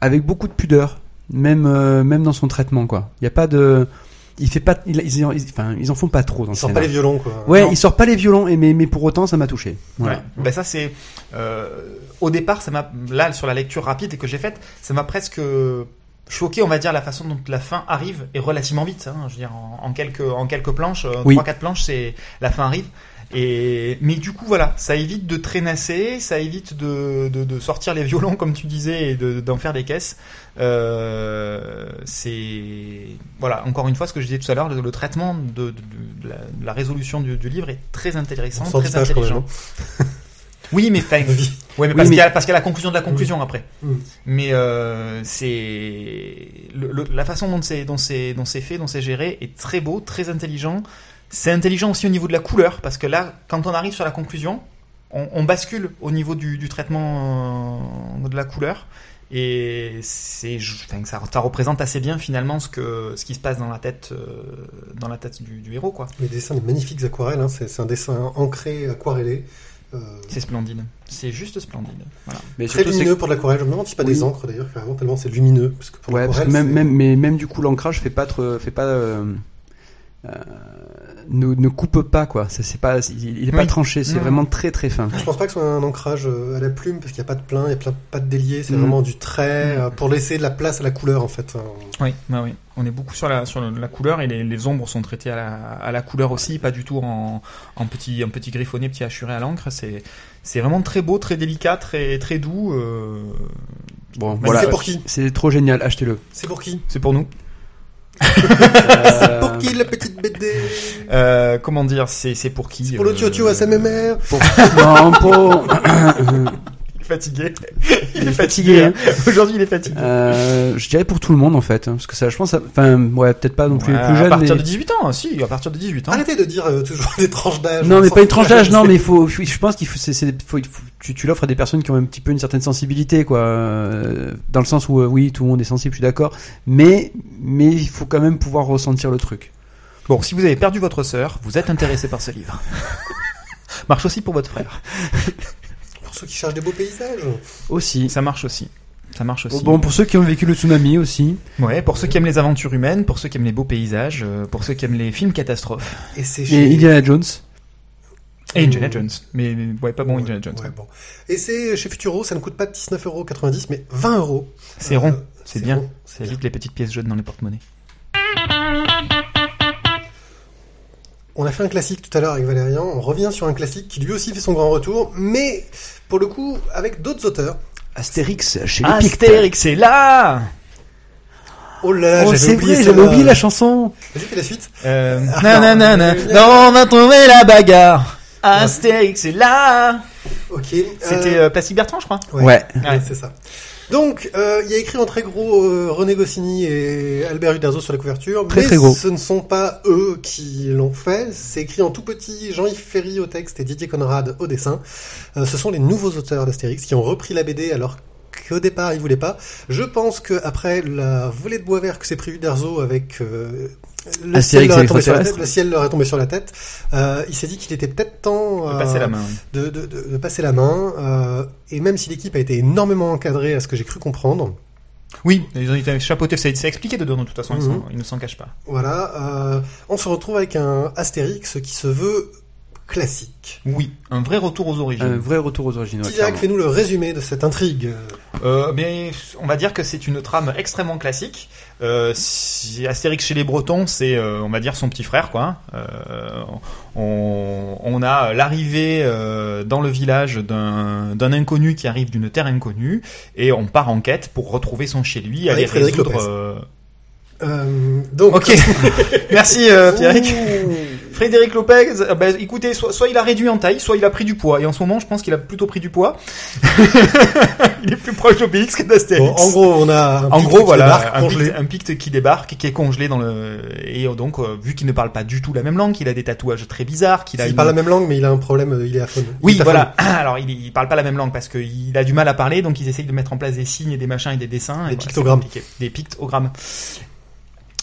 avec beaucoup de pudeur, même euh, même dans son traitement quoi. Il y a pas de, il fait pas, il, ils, ils- enfin ils en font pas trop dans Il le sort pas les violons, quoi. Ouais, Non. il sort pas les violons, et mais, mais pour autant, ça m'a touché. Voilà. Ouais. Ben ça c'est euh, au départ ça m'a là sur la lecture rapide que j'ai faite ça m'a presque choqué on va dire la façon dont la fin arrive et relativement vite hein, je veux dire en, en quelques en quelques planches euh, Oui. trois quatre planches c'est la fin arrive et mais du coup voilà ça évite de traînasser ça évite de, de, de sortir les violons comme tu disais et de- d'en faire des caisses euh, c'est voilà encore une fois ce que je disais tout à l'heure le, le traitement de, de- de la, de la résolution du, du livre est très intéressant très intelligent oui, mais vie. [laughs] ouais, mais Oui, parce mais- qu'il y a parce qu'il y a la conclusion de la conclusion après. Mm. Mais euh, c'est le- le- la façon dont c'est dont c'est dont c'est fait, dont c'est géré est très beau, très intelligent. C'est intelligent aussi au niveau de la couleur parce que là, quand on arrive sur la conclusion, on, on bascule au niveau du, du traitement euh, de la couleur et c'est enfin, ça, ça représente assez bien finalement ce que ce qui se passe dans la tête euh, dans la tête du, du héros quoi. Les dessins, des magnifiques aquarelles, hein, c'est c'est un dessin ancré, aquarellé, Euh, C'est splendide. C'est juste splendide. Voilà. Mais très lumineux pour de l'aquarelle. Je me demande si pas Oui. des encres d'ailleurs, carrément, tellement c'est lumineux. Parce que pour Ouais, parce que même, même, mais même du coup, l'ancrage fait pas trop, fait pas, euh, euh, ne, ne coupe pas quoi. C'est c'est pas, il, il est pas tranché. C'est vraiment très très fin. Je pense pas que ce soit un ancrage euh, à la plume parce qu'il n'y a pas de plein, il n'y a plein- pas de délié, c'est Mhm. vraiment du trait euh, pour laisser de la place à la couleur en fait. Oui, bah oui. On est beaucoup sur la sur la couleur et les, les ombres sont traitées à la, à la couleur aussi, pas du tout en, en petit en petit griffonné, petit hachuré à l'encre. C'est c'est vraiment très beau, très délicat, très très doux. euh, Bon, voilà. c'est pour qui? C'est trop génial. Achetez-le. C'est pour qui? C'est pour nous. Euh, Pour qui la petite BD Euh, comment dire C'est c'est pour qui C'est pour le euh, Tio-Tio à sa mémère pour... non, pour. [laughs] Il est fatigué. Il est fatigué, hein. Aujourd'hui, il est fatigué. Euh, je dirais pour tout le monde en fait, hein, parce que ça, je pense, enfin, ouais, peut-être pas non plus Ouais, les plus jeunes. à partir mais... de 18 ans, si, à partir de 18 ans. Arrêtez de dire euh, toujours des tranches d'âge. Non, on mais pas une tranche d'âge, non, [laughs] mais faut, faut- je pense qu'il faut, c'est, faut- tu, tu l'offres à des personnes qui ont un petit peu une certaine sensibilité, quoi, euh, dans le sens où, euh, oui, tout le monde est sensible, je suis d'accord, mais, mais il faut quand même pouvoir ressentir le truc. Bon, si vous avez perdu votre sœur, vous êtes intéressé par ce livre. [laughs] Marche aussi pour votre frère. Pour ceux qui cherchent des beaux paysages. Aussi. Ça marche aussi. Ça marche aussi. Bon, pour ceux qui ont vécu le tsunami aussi. Ouais, pour ceux qui aiment les aventures humaines, pour ceux qui aiment les beaux paysages, euh, pour ceux qui aiment les films catastrophes. Et c'est Et chez... Indiana Jones. Et Indiana Jones. Mais, ouais, pas bon Indiana Jones. Ouais, ouais. bon. Et c'est chez Futuro, ça ne coûte pas 19,90€, mais 20 euros. C'est Euh, rond, c'est bien. rond. Ça évite les petites pièces jaunes dans les porte-monnaies. On a fait un classique tout à l'heure avec Valérian, on revient sur un classique qui lui aussi fait son grand retour, mais pour le coup avec d'autres auteurs. Astérix chez les Pictes. Astérix est là Oh là là, Oh, c'est oublié vrai, celle-là. j'avais oublié la chanson. Vas-y, fais la suite. euh, Ah, nanana, non. non, on va trouver la bagarre. Astérix est là Ok. C'était euh, euh, Plastic Bertrand, je crois. ouais, Ouais. ouais, c'est ça. Donc, euh, il y a écrit en très gros euh, René Goscinny et Albert Uderzo sur la couverture, Très, mais très gros. ce ne sont pas eux qui l'ont fait. C'est écrit en tout petit Jean-Yves Ferry au texte et Didier Conrad au dessin. Euh, ce sont les nouveaux auteurs d'Astérix qui ont repris la BD alors qu'au départ ils voulaient pas. Je pense que après la volée de bois vert que s'est pris Uderzo avec euh, le Astérix ciel, leur est tombé sur la tête, le ciel leur est tombé sur la tête, euh, il s'est dit qu'il était peut-être temps On euh, passer la main. de, de, de, de passer la main. euh, et même si l'équipe a été énormément encadrée à ce que j'ai cru comprendre, Oui, ils ont été chapeautés, c'est c'est expliqué dedans de toute façon, ils, Mhm. sont- ils ne s'en cachent pas. voilà, euh, on se retrouve avec un Astérix qui se veut classique. Oui, un vrai retour aux origines. Un vrai retour aux originaux. Tillac, fais-nous le résumé de cette intrigue? Euh, bien, on va dire que c'est une trame extrêmement classique. Euh, si Astérix chez les Bretons, c'est, euh, on va dire, son petit frère, quoi. Euh, on, on a l'arrivée euh, dans le village d'un d'un inconnu qui arrive d'une terre inconnue, et on part en quête pour retrouver son chez lui, aller Avec Frédéric résoudre. Euh, Euh, donc, Ok, [laughs] merci euh, Pierrick. Frédéric Lopez, euh, bah, écoutez, soit, soit il a réduit en taille, soit il a pris du poids. Et en ce moment, je pense qu'il a plutôt pris du poids. [laughs] il est plus proche d'Obélix que d'Astérix. Bon, en gros, on a un En gros, voilà, débarque, un congelé. picte, un picte qui débarque, qui est congelé dans le et euh, donc euh, vu qu'il ne parle pas du tout la même langue, qu'il a des tatouages très bizarres, qu'il a Il une- parle la même langue, mais il a un problème, euh, il est aphone. Il oui, aphone. voilà. [clears throat] Alors il, il parle pas la même langue parce qu'il a du mal à parler, donc ils essayent de mettre en place des signes et des machins et des dessins, Des et pictogrammes. des pictogrammes.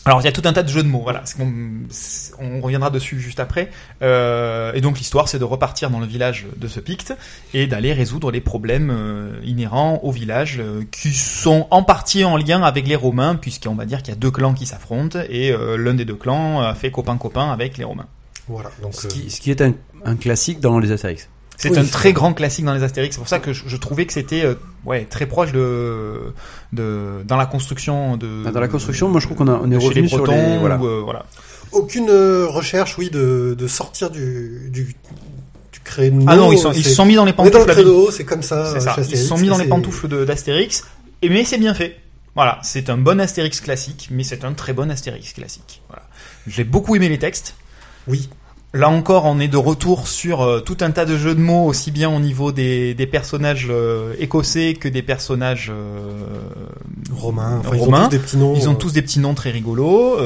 Alors il y a tout un tas de jeux de mots, voilà. C'est qu'on- c'est- On reviendra dessus juste après. Euh, et donc l'histoire, c'est de repartir dans le village de ce Picte et d'aller résoudre les problèmes euh, inhérents au village, euh, qui sont en partie en lien avec les Romains, puisqu'on va dire qu'il y a deux clans qui s'affrontent et euh, l'un des deux clans a fait copain copain avec les Romains. Voilà, donc, Ce euh, qui, ce qui est un, un classique dans les Astérix. C'est Oui, un très grand classique dans les Astérix. C'est pour ça que je, je trouvais que c'était euh, ouais très proche de de dans la construction de. Bah, dans la construction, moi, je trouve qu'on a- on est revenu les sur les- voilà. euh, voilà. aucune euh, recherche, oui, de, de sortir du, du, du créneau. Ah non, ils sont ils se sont mis dans les le pantoufles. créneau, c'est comme ça. C'est ça. Ils se sont mis dans les pantoufles de- d'Astérix. Et mais c'est bien fait. Voilà, c'est un bon Astérix classique, mais c'est un très bon Astérix classique. Voilà. J'ai beaucoup aimé les textes. Oui, Là encore, on est de retour sur euh, tout un tas de jeux de mots, aussi bien au niveau des, des personnages euh, écossais que des personnages euh, Romain. Enfin, ils ont tous des petits noms. Ils ont euh, tous des petits noms très rigolos.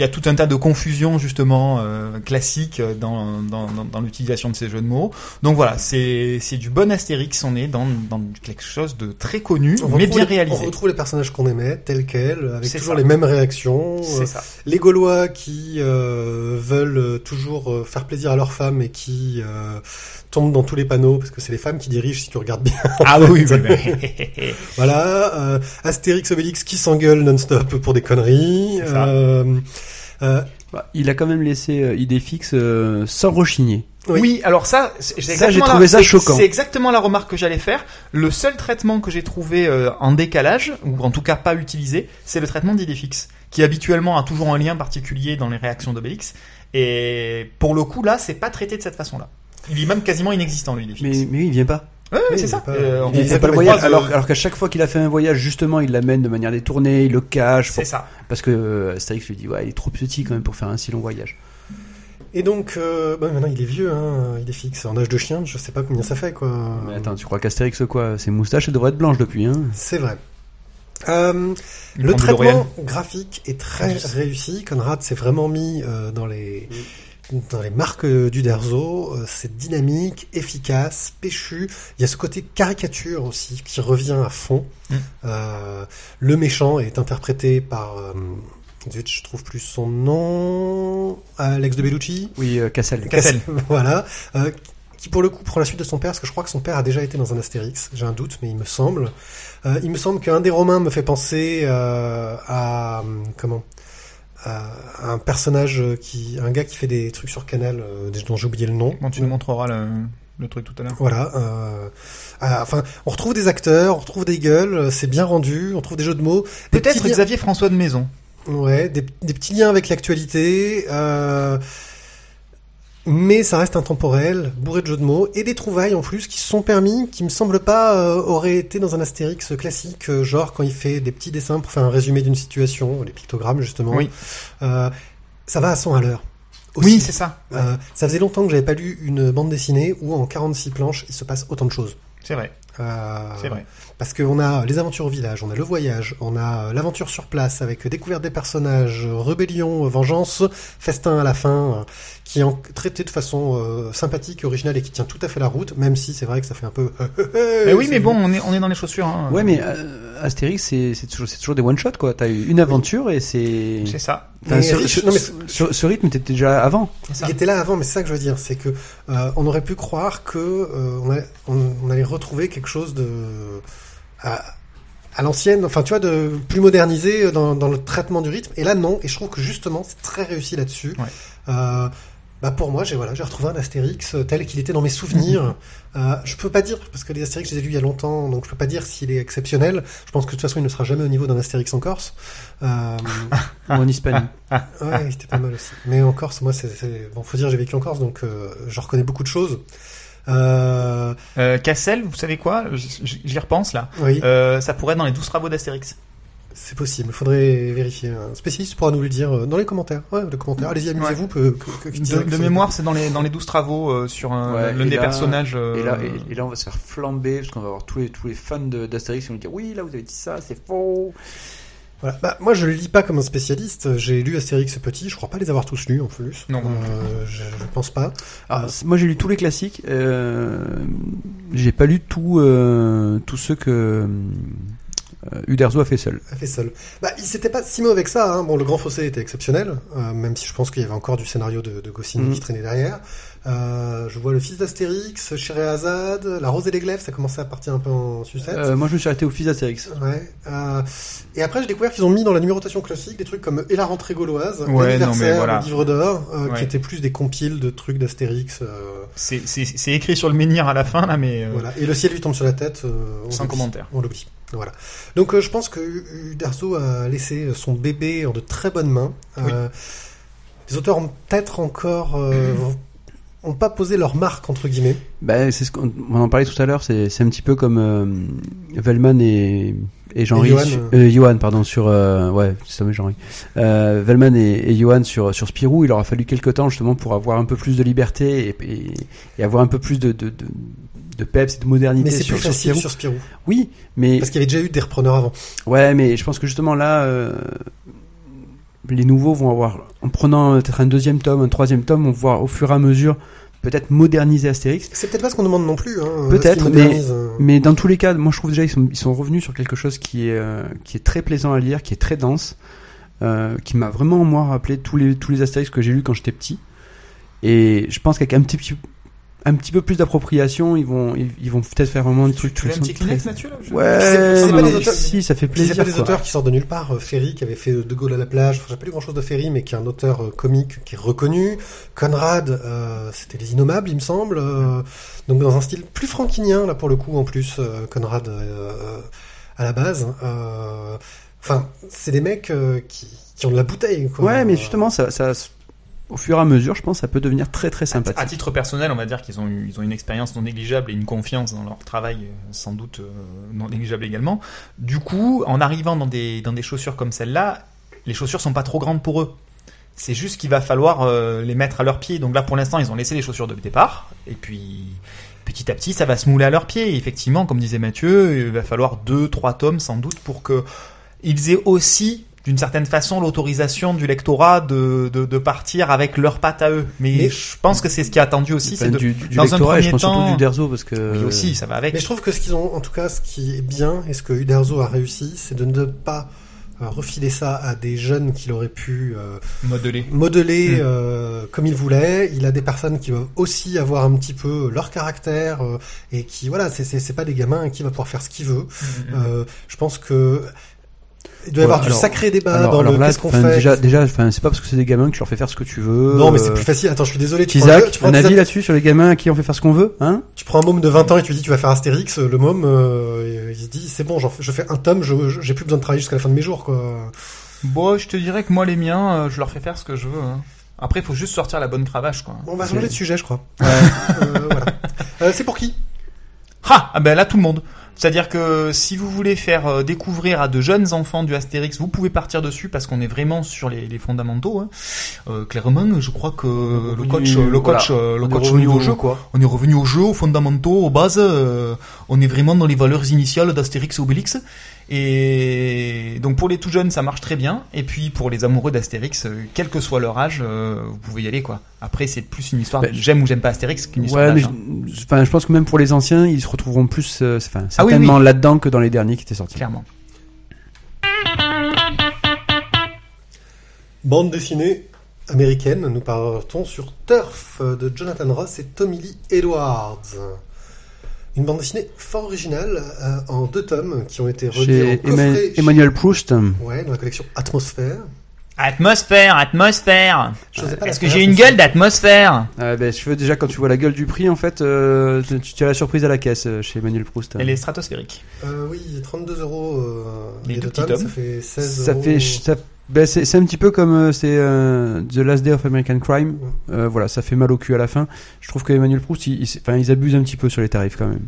Euh, Il y a tout un tas de confusions justement euh, classiques dans, dans, dans, dans l'utilisation de ces jeux de mots. Donc voilà, c'est du bon Astérix. On est dans, dans quelque chose de très connu, On mais bien les- réalisé. On retrouve les personnages qu'on aimait, tels quels, avec toujours ça. les mêmes réactions. C'est Euh, ça. Les Gaulois qui euh, veulent euh, toujours euh, faire plaisir à leurs femmes et qui euh, tombent dans tous les panneaux parce que c'est les femmes qui dirigent si tu regardes bien. Ah oui, oui, oui. [laughs] voilà, euh, Astérix Obélix qui s'engueule non-stop pour des conneries. C'est ça. Euh, Bah, il a quand même laissé euh, idée fixe euh, sans rechigner. Oui. Oui. alors ça, j'ai la- trouvé ça choquant. C'est exactement la remarque que j'allais faire. Le seul traitement que j'ai trouvé euh, en décalage, ou en tout cas pas utilisé, c'est le traitement d'Idéfix, qui habituellement a toujours un lien particulier dans les réactions d'Obélix. Et pour le coup, là, c'est pas traité de cette façon-là. Il est même quasiment inexistant, lui, Idéfix. Mais, mais oui, il vient pas. Ouais, Oui, c'est il ça. pas- Euh, on- il Il est fait pas le voyage, alors, euh, alors qu'à chaque fois qu'il a fait un voyage, justement, il l'amène de manière détournée, il le cache, pour- C'est ça. parce que euh, Astérix lui dit, ouais, il est trop petit quand même pour faire un si long voyage. et donc, euh, bah, maintenant il est vieux, hein, il est fixe, en âge de chien, je sais pas combien ça fait quoi. Mais attends, tu crois qu'Astérix, quoi, ses moustaches, elles devraient être blanches depuis, hein? C'est vrai. Euh, le traitement graphique est très Indice. réussi. Conrad s'est vraiment mis euh, dans les dans les marques euh, du Derzo. Euh, c'est dynamique, efficace, péchu. Il y a ce côté caricature aussi qui revient à fond. Mm. Euh, le méchant est interprété par euh, je trouve plus son nom. Alex de Bellucci. Oui, euh, Cassel. Cassel. [laughs] voilà. Euh, qui pour le coup prend la suite de son père, parce que je crois que son père a déjà été dans un Astérix. J'ai un doute, mais il me semble. Euh, il me semble qu'un des Romains me fait penser à comment? À un personnage qui, un gars qui fait des trucs sur Canal, euh, dont j'ai oublié le nom. Bon, tu nous montreras le, le truc tout à l'heure. Voilà. Euh, enfin, on retrouve des acteurs, on retrouve des gueules, euh, c'est bien rendu, on trouve des jeux de mots. Peut-être Xavier François de Maison. Ouais, des, des petits liens avec l'actualité, euh, mais ça reste intemporel, bourré de jeux de mots, et des trouvailles en plus qui se sont permis, qui me semblent pas euh, auraient été dans un Astérix classique, euh, genre quand il fait des petits dessins pour faire un résumé d'une situation, les pictogrammes justement. Oui. Euh, ça va à 100 à l'heure. Aussi. Oui, c'est ça. Euh, ça faisait longtemps que j'avais pas lu une bande dessinée où en 46 planches il se passe autant de choses. C'est vrai. C'est vrai. Parce qu'on a les aventures au village, on a le voyage, on a euh, l'aventure sur place avec découverte des personnages, euh, rébellion, euh, vengeance, festin à la fin, qui est traité de façon euh, sympathique, originale et qui tient tout à fait la route, même si c'est vrai que ça fait un peu. Mais oui, mais bon, on est, on est dans les chaussures. Hein. Ouais, mais euh, Astérix, c'est c'est toujours, c'est toujours des one-shots, quoi. T'as eu une aventure et c'est... C'est ça. Enfin, ce, riche, non, mais- ce- ce rythme était déjà avant. C'est ça. Il était là avant, mais c'est ça que je veux dire, c'est que euh, on aurait pu croire que euh, on, allait, on- on allait retrouver quelque chose de à, à l'ancienne, enfin tu vois, de plus modernisé dans, dans le traitement du rythme. Et là non, et je trouve que justement c'est très réussi là-dessus. Ouais. Euh, bah pour moi, j'ai voilà, j'ai retrouvé un Astérix euh, tel qu'il était dans mes souvenirs. [laughs] euh, je peux pas dire parce que les Astérix, je les ai lus il y a longtemps, donc je peux pas dire s'il est exceptionnel. Je pense que de toute façon, il ne sera jamais au niveau d'un Astérix en Corse. Euh, [laughs] Ou en Hispanie. [laughs] Ouais, il était pas mal aussi. Mais en Corse, moi, c'est... bon, faut dire, j'ai vécu en Corse, donc euh, je reconnais beaucoup de choses. Euh, Euh, Cassel, vous savez quoi? J'y repense là. oui, Euh, ça pourrait être dans les 12 travaux d'Astérix. c'est possible. Faudrait vérifier. Un spécialiste pourra nous le dire euh, dans les commentaires. Ouais, les commentaires. Allez-y, amusez-vous. Que- De, mémoire, c'est dans les, dans les 12 travaux euh, sur un, Ouais, l'un des là- personnages. euh, Et là, et, et là, on va se faire flamber parce qu'on va avoir tous les, tous les fans d'Astérix qui vont nous dire oui, là, vous avez dit ça, c'est faux. Voilà. Bah, moi, je le lis pas comme un spécialiste. J'ai lu Astérix petit. Je crois pas les avoir tous lus en plus. Non. Euh, je, je pense pas. Alors, c'est- moi, j'ai lu tous les classiques. Euh, j'ai pas lu tout, euh, tous ceux que euh, Uderzo a fait seul. Elle fait seul. Bah, il s'était pas si mauvais que ça. Hein. Bon, le Grand Fossé était exceptionnel, euh, même si je pense qu'il y avait encore du scénario de, de Goscinny Mhm. qui traînait derrière. Euh, je vois le fils d'Astérix, Scheherazade, La Rose et les Glaives, ça commençait à partir un peu en sucette. Euh, moi, je me suis arrêté au fils d'Astérix. Ouais. Euh, et après, j'ai découvert qu'ils ont mis dans la numérotation classique des trucs comme Et la rentrée gauloise, Ouais, non, mais l'anniversaire, voilà. le livre d'or, euh, Ouais. qui étaient plus des compiles de trucs d'Astérix. euh, C'est écrit sur le menhir à la fin là, mais euh, Voilà. Et le ciel lui tombe sur la tête. euh, Sans commentaire. On l'oublie. Voilà. Donc euh, je pense que Uderzo a laissé son bébé en de très bonnes mains. Oui. Euh, les auteurs ont peut-être encore euh, [clears throat] ont pas posé leur marque entre guillemets. Bah, c'est ce qu'on on en parlait tout à l'heure. C'est, c'est un petit peu comme euh, Velman et, et Jean-Ry. Et Johan, sur- euh, Johan, pardon, sur euh, ouais, c'est ça, mais Jean-Ry. Euh, Velman et, et Johan sur sur Spirou. Il leur a fallu quelques temps justement pour avoir un peu plus de liberté et, et, et avoir un peu plus de de, de, de peps et de modernité Mais c'est sur, plus sur facile Spirou. sur Spirou. Oui, mais Parce qu'il y avait déjà eu des repreneurs avant. Ouais, mais je pense que justement là, euh, les nouveaux vont avoir, en prenant euh, peut-être un deuxième tome, un troisième tome, on voir au fur et à mesure peut-être moderniser Astérix. C'est peut-être pas ce qu'on demande non plus. Hein, Peut-être, s'ils mais- euh, Mais dans tous les cas, moi je trouve déjà ils sont, ils sont revenus sur quelque chose qui est, euh, qui est très plaisant à lire, qui est très dense, euh, qui m'a vraiment moi rappelé tous les, tous les Astérix que j'ai lus quand j'étais petit. Et je pense qu'avec un petit, petit- un petit peu plus d'appropriation, ils vont, ils, ils vont peut-être faire vraiment des trucs Tu veux un qui petit sont Kleenex, très- Mathieu là Je- Ouais, C'est- c'est pas mais des auteurs- si, ça fait Puis c'est plaisir. pas des quoi. auteurs qui sortent de nulle part. Euh, Ferry qui avait fait De Gaulle à la plage. Enfin, j'ai pas lu grand chose de Ferry, mais qui est un auteur euh, comique qui est reconnu. Conrad, euh, c'était Les Innommables, il me semble. euh, donc dans un style plus franquinien là pour le coup en plus. euh, Conrad euh, euh, à la base. euh, Enfin, c'est des mecs euh, qui, qui ont de la bouteille. Quoi. Ouais, mais justement, ça, ça, au fur et à mesure, je pense, ça peut devenir très très À sympathique. titre personnel, on va dire qu'ils ont, eu- ils ont une expérience non négligeable et une confiance dans leur travail euh, sans doute euh, non négligeable également. Du coup, en arrivant dans des, dans des chaussures comme celle-là, les chaussures sont pas trop grandes pour eux. C'est juste qu'il va falloir euh, les mettre à leurs pieds. Donc là, pour l'instant, ils ont laissé les chaussures de départ. Et puis, petit à petit, ça va se mouler à leurs pieds. Et effectivement, comme disait Mathieu, il va falloir deux, trois tomes sans doute pour que ils aient aussi d'une certaine façon l'autorisation du lectorat de, de, de partir avec leurs pattes à eux. Mais, Mais- je pense que c'est ce qui est attendu aussi, Enfin, c'est de du, du dans un lectorat, je premier pense surtout temps- du Derzo parce que oui aussi, ça va avec. Mais je trouve que ce qu'ils ont, en tout cas, ce qui est bien et ce que Uderzo a réussi, c'est de ne pas euh, refiler ça à des jeunes qu'il aurait pu euh, Modelé. modeler Mm. euh, comme il voulait. Il a des personnes qui doivent aussi avoir un petit peu leur caractère euh, et qui, voilà, c'est pas des gamins qui va pouvoir faire ce qu'il veut. Euh, je pense que il doit y avoir du sacré débat alors, dans alors le qu'est-ce qu'on fait. déjà, déjà, enfin, c'est pas parce que c'est des gamins que tu leur fais faire ce que tu veux. non, mais c'est euh, plus facile. Attends, je suis désolé. Tu prends, un Isaac, jeu- tu, prends un des- avis là-dessus sur les gamins à qui on fait faire ce qu'on veut, hein tu prends un môme de 20 ans et tu lui dis tu vas faire Astérix. Le môme, euh, il se dit c'est bon, j'en fais- je fais un tome, je- j'ai plus besoin de travailler jusqu'à la fin de mes jours, quoi. Bon, je te dirais que moi, les miens, euh, je leur fais faire ce que je veux. hein. Après, il faut juste sortir la bonne cravache, quoi. Bon, on va changer de sujet, je crois. Euh, voilà. Euh, c'est pour qui? Ha Ah ben là, tout le monde. C'est-à-dire que si vous voulez faire euh, découvrir à de jeunes enfants du Astérix, vous pouvez partir dessus parce qu'on est vraiment sur les, les fondamentaux. hein. Euh, clairement, je crois que le coach, le coach, euh, le On est coach revenu au jeu, quoi. On est revenu au jeu, aux fondamentaux, aux bases. euh, on est vraiment dans les valeurs initiales d'Astérix et Obélix. Et donc pour les tout jeunes, ça marche très bien. Et puis pour les amoureux d'Astérix, euh, quel que soit leur âge, euh, vous pouvez y aller quoi. Après, c'est plus une histoire Ben, de j'aime ou j'aime pas Astérix qu'une histoire Ouais, mais hein, je- enfin, je pense que même pour les anciens, ils se retrouveront plus, euh, enfin, Ah oui, certainement là-dedans que dans les derniers qui étaient sortis. clairement. Bande dessinée américaine, nous partons sur Turf de Jonathan Ross et Tommy Lee Edwards. Une bande dessinée fort originale euh, en deux tomes qui ont été reliés Chez en coffret Emma- chez- Emmanuel Proust. Ouais, dans la collection Atmosphère. Atmosphère, atmosphère. Est-ce que j'ai une gueule d'atmosphère? Ah, ben, je veux déjà quand tu vois la gueule du prix, en fait, euh, tu, tu as la surprise à la caisse euh, chez Emmanuel Proust. Elle est stratosphérique. Euh, oui, 32 euros euh, Les les deux deux petits tomes, tomes. ça fait 16 Ça euros. fait, ça, ben, c'est, c'est un petit peu comme euh, c'est euh, The Last Day of American Crime. Euh, voilà, ça fait mal au cul à la fin. Je trouve que Emmanuel Proust, ils, ils- enfin, ils abusent un petit peu sur les tarifs quand même.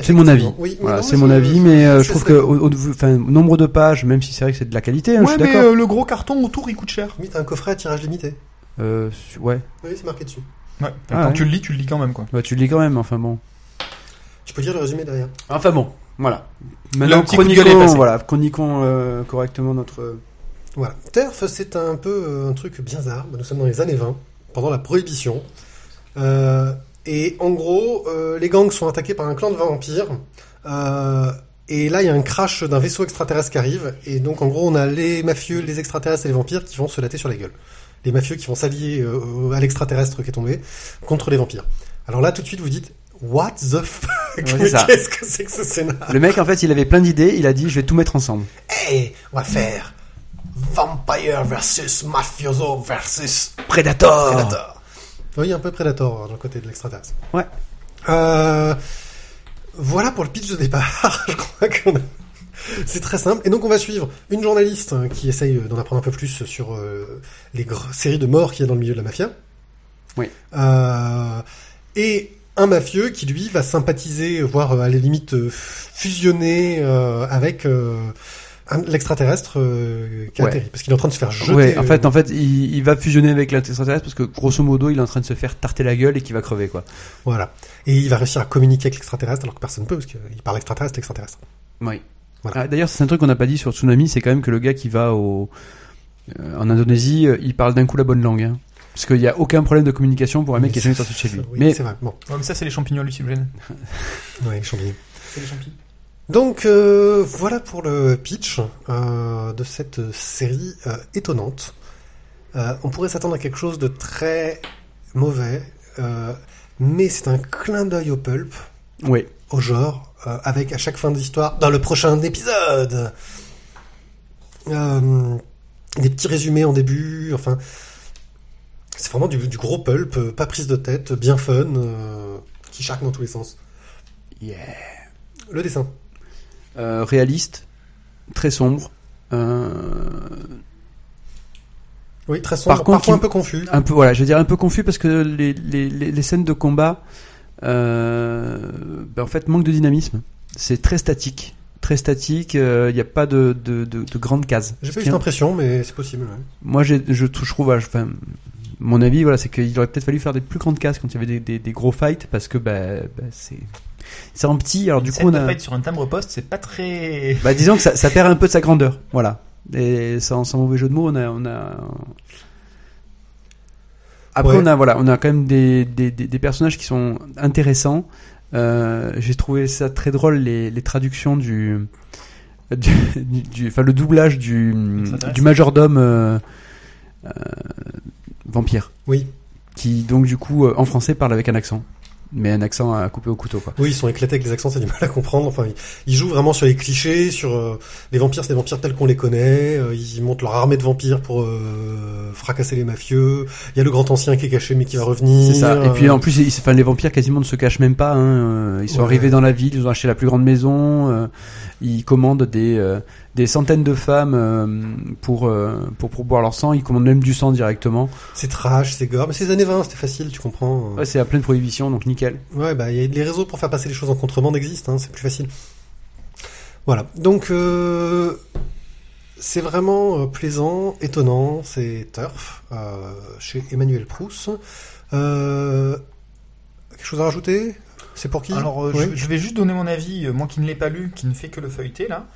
C'est mon avis. Oui, Voilà, non, c'est mon avis, mais euh, je trouve que d'accord. au, au- enfin, au nombre de pages, même si c'est vrai que c'est de la qualité, hein, je suis mais d'accord. euh, le gros carton autour, il coûte cher. Oui, t'as un coffret à tirage limité. Euh, ouais, Oui, c'est marqué dessus. Ouais. Ah quand ouais. tu le lis, tu le lis quand même quoi. bah, tu le lis quand même. Enfin bon. Tu peux lire le résumé derrière. Enfin bon, voilà. Maintenant, chroniquons, voilà, chroniquons euh, correctement notre. Voilà. Turf, c'est un peu euh, un truc bizarre. Nous sommes dans les années 20, pendant la prohibition. Euh, et en gros, euh, les gangs sont attaqués par un clan de vampires. Euh, et là, il y a un crash d'un vaisseau extraterrestre qui arrive. Et donc, en gros, on a les mafieux, les extraterrestres et les vampires qui vont se latter sur la gueule. Les mafieux qui vont s'allier à l'extraterrestre qui est tombé contre les vampires. Alors là, tout de suite, vous dites, What the fuck? [laughs] Ça. Qu'est-ce que c'est que ce scénar? Le mec, en fait, il avait plein d'idées. Il a dit, je vais tout mettre ensemble. Hey, on va faire Vampire versus Mafioso versus Predator. Predator. Oui, un peu Predator hein, dans le côté de l'extraterrestre. Ouais. Euh, voilà pour le pitch de départ. [laughs] Je crois qu'on a... C'est très simple. Et donc on va suivre une journaliste hein, qui essaye d'en apprendre un peu plus sur euh, les séries de morts qu'il y a dans le milieu de la mafia. Oui. Euh, et un mafieux qui lui va sympathiser, voire à la limite fusionner euh, avec euh, l'extraterrestre euh, qui a Ouais. atterri. Parce qu'il est en train de se faire jeter. Ouais, en euh, fait, en fait, il, il va fusionner avec l'extraterrestre parce que grosso modo, il est en train de se faire tarter la gueule et qu'il va crever, quoi. Voilà. Et il va réussir à communiquer avec l'extraterrestre alors que personne ne peut parce qu'il parle extraterrestre, l'extraterrestre. Oui. Voilà. Ah, D'ailleurs, c'est un truc qu'on n'a pas dit sur Tsunami, c'est quand même que le gars qui va au Euh, en Indonésie, il parle d'un coup la bonne langue. Hein. Parce qu'il n'y a aucun problème de communication pour un mec qui est jamais sorti de chez lui. Oui, Mais c'est vrai. Bon, Ouais, mais ça, c'est les champignons hallucinogènes. ouais, champignons. C'est les champignons. Donc euh, voilà pour le pitch euh, de cette série euh, étonnante. Euh, on pourrait s'attendre à quelque chose de très mauvais, euh, mais c'est un clin d'œil au pulp, oui, au genre, euh, avec à chaque fin d'histoire, dans le prochain épisode, euh, des petits résumés en début, enfin, c'est vraiment du, du gros pulp, pas prise de tête, bien fun, euh, qui charque dans tous les sens. Yeah. Le dessin. Euh, réaliste, très sombre. Euh, Oui, très sombre, Par contre, parfois un peu confus. un peu, voilà, je veux dire un peu confus parce que les, les, les, les scènes de combat, euh, ben, en fait, manquent de dynamisme. C'est très statique. Très statique, il n'y a pas de, de, de, de grandes cases. J'ai pas eu cette impression, mais c'est possible. ouais. Moi, je, je trouve, enfin, mon avis, voilà, c'est qu'il aurait peut-être fallu faire des plus grandes cases quand il y avait des, des, des gros fights parce que bah, bah, c'est c'est en petit. Alors du coup, on a, fight sur un timbre poste, c'est pas très. [laughs] bah, disons que ça, ça perd un peu de sa grandeur, voilà. Et sans, sans mauvais jeu de mots, on a, on a. Après, Ouais. on a, voilà, on a quand même des, des, des, des personnages qui sont intéressants. Euh, j'ai trouvé ça très drôle les, les traductions du, du, du- du- enfin le doublage du, du majordome euh, euh, vampire Oui, qui donc du coup en français parle avec un accent mais un accent à couper au couteau quoi oui, ils sont éclatés avec les accents, c'est du mal à comprendre. Enfin, ils, ils jouent vraiment sur les clichés, sur euh, les vampires, c'est des vampires tels qu'on les connaît. euh, ils montent leur armée de vampires pour euh, fracasser les mafieux. Il y a le grand ancien qui est caché mais qui va revenir. c'est ça et puis euh, en plus ils, enfin, les vampires quasiment ne se cachent même pas hein. euh, ils sont Ouais. arrivés dans la ville ils ont acheté la plus grande maison euh, ils commandent des euh, des centaines de femmes euh, pour euh, pour pour boire leur sang ils commandent même du sang directement c'est trash, c'est gore, mais c'est les années 20, c'était facile, tu comprends. ouais, c'est à pleine prohibition donc nickel Ouais, bah, il y a les réseaux pour faire passer les choses en contrebande existent, hein, c'est plus facile. Voilà. Donc, euh, c'est vraiment euh, plaisant, étonnant, c'est Turf, euh, chez Emmanuel Proust. Euh, quelque chose à rajouter? C'est pour qui? Alors, euh, je, je vais juste donner mon avis, euh, moi qui ne l'ai pas lu, qui ne fait que le feuilleter là.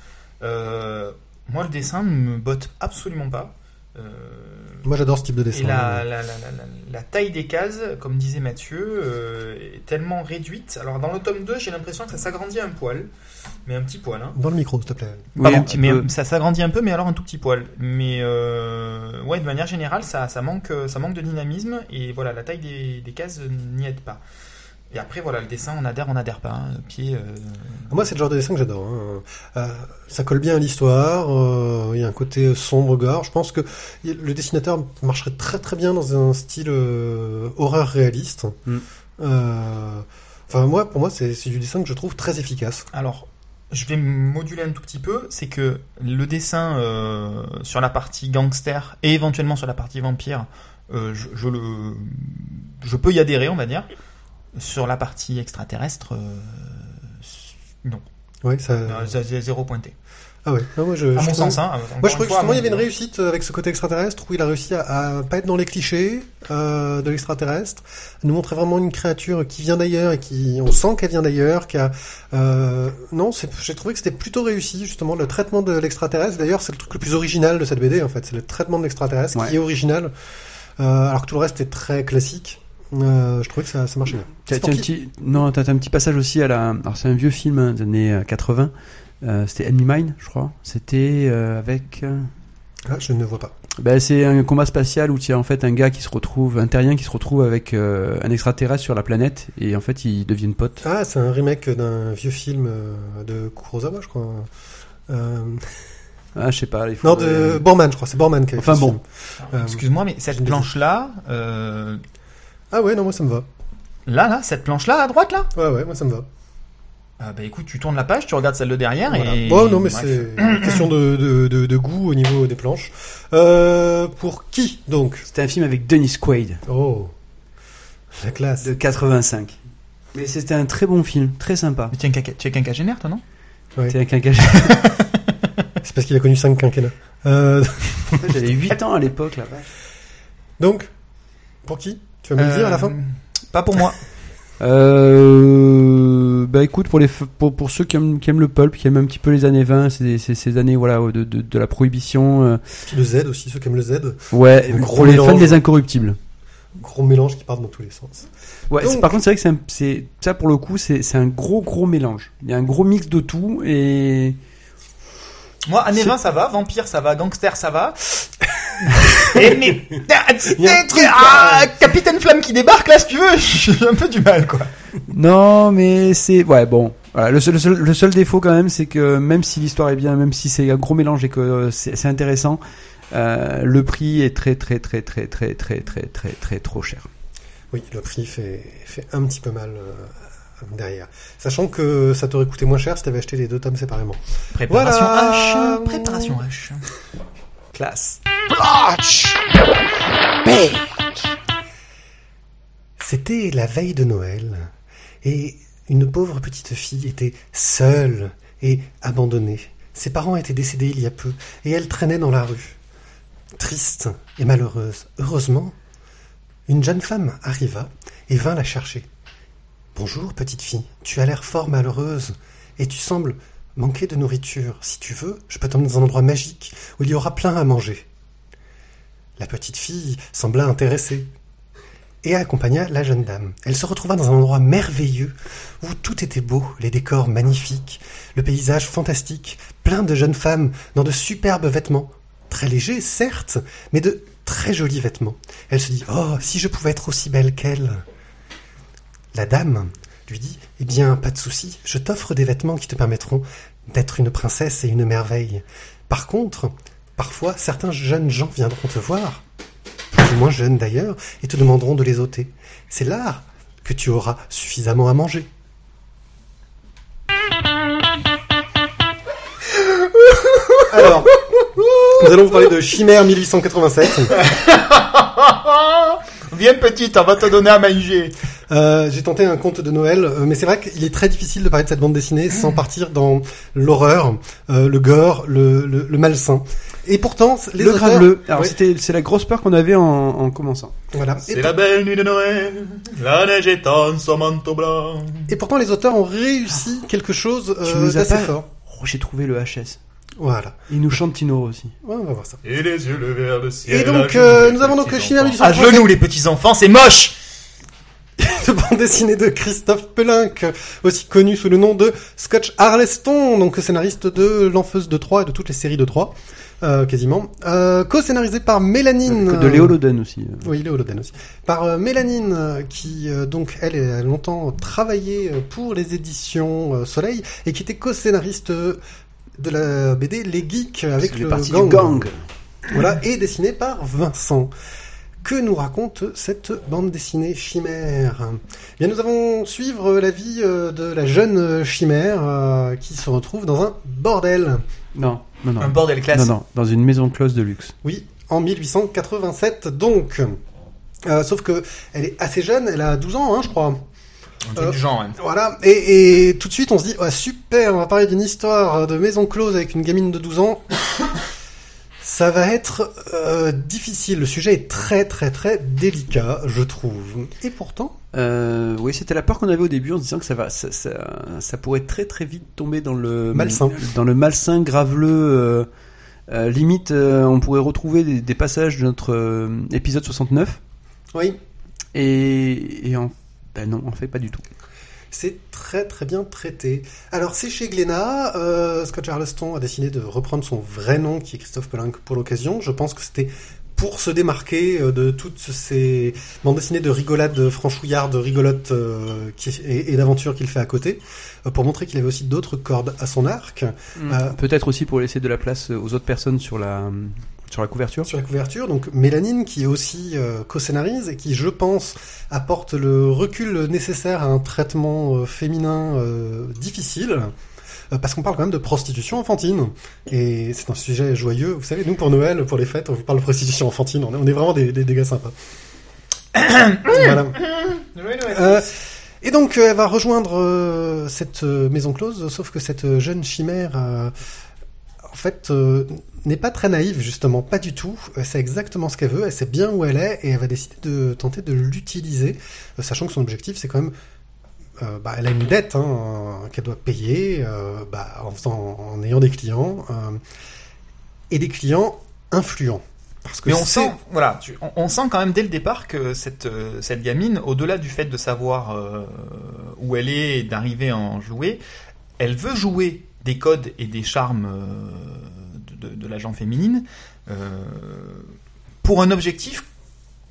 Euh, moi, le dessin ne me botte absolument pas. Euh, Moi, j'adore ce type de dessin. et la, la, la, la, la- la taille des cases, comme disait Mathieu, euh, est tellement réduite. Alors, dans le tome 2, j'ai l'impression que ça s'agrandit un poil, mais un petit poil. Hein. Dans le micro, s'il te plaît. Oui, Pardon, un petit mais peu. ça s'agrandit un peu, mais alors un tout petit poil. Mais euh, ouais, de manière générale, ça, ça manque, ça manque de dynamisme et voilà, la taille des, des cases n'y aide pas. Et après, voilà, le dessin, on adhère, on adhère pas. hein. Euh, Moi, c'est le genre de dessin que j'adore. hein. Euh, ça colle bien à l'histoire. euh, Il y a un côté sombre, gore. Je pense que le dessinateur marcherait très très bien dans un style horreur réaliste. Mm. Enfin, moi, pour moi, c'est c'est du dessin que je trouve très efficace. Alors, je vais moduler un tout petit peu. C'est que le dessin euh, sur la partie gangster et éventuellement sur la partie vampire, euh, je, je le, je peux y adhérer, on va dire. Sur la partie extraterrestre, euh, non, Ouais, ça. Euh, zé- zéro pointé. Ah ouais. Ah, moi, je, À je mon trouvais- sens, hein. Moi, je trouvais que justement, il y avait une réussite avec ce côté extraterrestre où il a réussi à, à pas être dans les clichés euh, de l'extraterrestre, à nous montrer vraiment une créature qui vient d'ailleurs et qui, on sent qu'elle vient d'ailleurs, qui a, euh, non, c'est- j'ai trouvé que c'était plutôt réussi justement le traitement de l'extraterrestre. D'ailleurs, c'est le truc le plus original de cette BD en fait, c'est le traitement de l'extraterrestre Ouais. qui est original, euh, alors que tout le reste est très classique. Euh, je trouvais que ça, ça marchait bien. T'as un petit, non, t'as t'as un petit passage aussi à la. Alors c'est un vieux film hein, des années euh, 80. Euh, C'était Enemy Mine, je crois. C'était euh, avec. euh, Ah, je ne vois pas. Ben, c'est un combat spatial où il y a en fait un gars qui se retrouve, un terrien qui se retrouve avec euh, un extraterrestre sur la planète et en fait ils deviennent potes. Ah, c'est un remake d'un vieux film euh, de Kurosawa, je crois. Euh, Ah, je sais pas. Il faut, non, de euh, Borman, je crois. C'est Borman qui a fait Enfin ce bon. film. Euh, Excuse-moi, mais cette planche-là, euh, Ah ouais, non, moi ça me va. là, là, cette planche-là à droite, là, Ouais, ouais, moi ça me va. ah, bah écoute, tu tournes la page, tu regardes celle de derrière Voilà. et. Bon, non, mais c'est une question de, de, de, de goût au niveau des planches. Euh, pour qui donc? C'était un film avec Dennis Quaid Oh, la classe. de 85. Mais c'était un très bon film, très sympa. Mais tu es un quinquagénaire, toi, non? Ouais. C'était un quinquagé- [laughs] C'est parce qu'il a connu cinq quinquennats. Euh, J'avais 8 ans à l'époque là. donc, pour qui? Tu vas me le dire à la Euh, fin Pas pour moi. [laughs] Euh... bah écoute, pour, les, pour, pour ceux qui aiment, qui aiment le pulp, qui aiment un petit peu les années 20, ces, ces, ces années voilà, de, de, de la prohibition, euh, le Z aussi, ceux qui aiment le Z. ouais, Un gros pour les fans mélange. des incorruptibles. Gros mélange qui part dans tous les sens. Ouais, Donc- par contre, c'est vrai que c'est, ça pour le coup, c'est, c'est un gros gros mélange. Il y a un gros mix de tout et Moi, années C'est- 20, ça va. Vampire, ça va. Gangster, ça va. [laughs] Et mais, ah, Capitaine Flamme qui débarque là, si tu veux, [laughs] j'ai un peu du mal, quoi. non, mais c'est ouais bon. Voilà, le seul, le seul, le seul défaut quand même, c'est que même si l'histoire est bien, même si c'est un gros mélange et que euh, c'est, c'est intéressant, euh, le prix est très très très très très très très très très trop cher. Oui, le prix fait, fait un petit peu mal euh, derrière. Sachant que ça t'aurait coûté moins cher si t'avais acheté les deux tomes séparément. Préparation Voilà. H. Préparation H. Classe. C'était la veille de Noël, et une pauvre petite fille était seule et abandonnée. Ses parents étaient décédés il y a peu, et elle traînait dans la rue. Triste et malheureuse. Heureusement, une jeune femme arriva et vint la chercher. Bonjour, petite fille, tu as l'air fort malheureuse, et tu sembles manquer de nourriture. Si tu veux, je peux t'emmener dans un endroit magique où il y aura plein à manger. La petite fille sembla intéressée et accompagna la jeune dame. Elle se retrouva dans un endroit merveilleux où tout était beau, les décors magnifiques, le paysage fantastique, plein de jeunes femmes dans de superbes vêtements, très légers certes, mais de très jolis vêtements. Elle se dit "Oh, si je pouvais être aussi belle qu'elle." La dame lui dit "Eh bien, pas de souci, je t'offre des vêtements qui te permettront d'être une princesse et une merveille. Par contre, parfois certains jeunes gens viendront te voir plus ou moins jeunes d'ailleurs, et te demanderont de les ôter. C'est là que tu auras suffisamment à manger. Alors, nous allons vous parler de Chimère 1887. [laughs] Viens petite, on va te donner à manger. Euh, J'ai tenté un conte de Noël, euh, mais c'est vrai qu'il est très difficile de parler de cette bande dessinée sans partir dans l'horreur, euh, le gore, le, le, le malsain. Et pourtant, les le auteurs- graveleux. Alors c'était c'est la grosse peur qu'on avait en, en commençant. voilà. Et C'est la belle nuit de Noël, la neige étend son manteau blanc. Et pourtant, les auteurs ont réussi quelque chose euh, d'assez pas- fort. Oh, j'ai trouvé le HS. Voilà. Il nous chante Tino aussi. Ouais, on va voir ça. Et les yeux levés vers le ciel. Et donc, euh, nous avons donc petits Chimère enfants. 1887. À genoux, les petits enfants, c'est moche [laughs] de bande dessinée de Christophe Pelink, aussi connu sous le nom de Scotch Harleston, donc scénariste de L'Enfeuse de Troyes et de toutes les séries de Troyes, euh, quasiment. Euh, Co-scénarisé par Mélanine. De Léo Loden aussi. euh. Oui, Léo Loden aussi. Par euh, Mélanine, euh, qui euh, donc elle a longtemps travaillé euh, pour les éditions euh, Soleil et qui était co-scénariste euh, de la BD Les Geeks avec le parti gang. du gang. Voilà, et dessiné par Vincent. Que nous raconte cette bande dessinée chimère? Eh Bien, nous allons suivre la vie euh, de la jeune chimère euh, qui se retrouve dans un bordel. Non, non, non. Un bordel classe. Non, non, dans une maison close de luxe. Oui, en 1887 donc. Euh, sauf que elle est assez jeune, elle a 12 ans, hein, je crois. Euh, du genre, hein. Voilà, et, et tout de suite on se dit, ouais, super, on va parler d'une histoire de maison close avec une gamine de 12 ans. [laughs] Ça va être euh, difficile, le sujet est très très très délicat, je trouve. Et pourtant, Euh, oui, c'était la peur qu'on avait au début en se disant que ça va, ça, ça, ça pourrait très très vite tomber dans le Malsain. dans le malsain graveleux. euh, euh, limite, euh, on pourrait retrouver des, des passages de notre euh, épisode 69 oui, et, et en, ben non, en fait pas du tout. c'est très très bien traité. Alors c'est chez Glénat, euh, Scott Charleston a décidé de reprendre son vrai nom qui est Christophe Pelink pour l'occasion. Je pense que c'était pour se démarquer euh, de toutes ces bandes dessinées de rigolade franchouillarde, rigolote euh, qui, et, et d'aventure qu'il fait à côté, euh, pour montrer qu'il avait aussi d'autres cordes à son arc. Euh, Peut-être aussi pour laisser de la place aux autres personnes sur la sur la couverture. sur la couverture. Donc Mélanine qui est aussi euh, co-scénarise et qui, je pense, apporte le recul nécessaire à un traitement euh, féminin euh, difficile. Parce qu'on parle quand même de prostitution enfantine. Et c'est un sujet joyeux. Vous savez, nous, pour Noël, pour les fêtes, on vous parle de prostitution enfantine. On est, on est vraiment des, des, des gars sympas. [coughs] voilà. Euh, et donc, elle va rejoindre euh, cette maison close, sauf que cette jeune chimère, euh, en fait, euh, n'est pas très naïve, justement, pas du tout. Elle sait exactement ce qu'elle veut, elle sait bien où elle est, et elle va décider de tenter de l'utiliser, euh, sachant que son objectif, c'est quand même euh, bah, elle a une dette hein, qu'elle doit payer euh, bah, en, faisant, en ayant des clients euh, et des clients influents. Parce que Mais on sent, voilà, tu- on, on sent quand même dès le départ que cette, euh, cette gamine, au-delà du fait de savoir euh, où elle est et d'arriver à en jouer, elle veut jouer des codes et des charmes euh, de, de, l'agent féminine euh, pour un objectif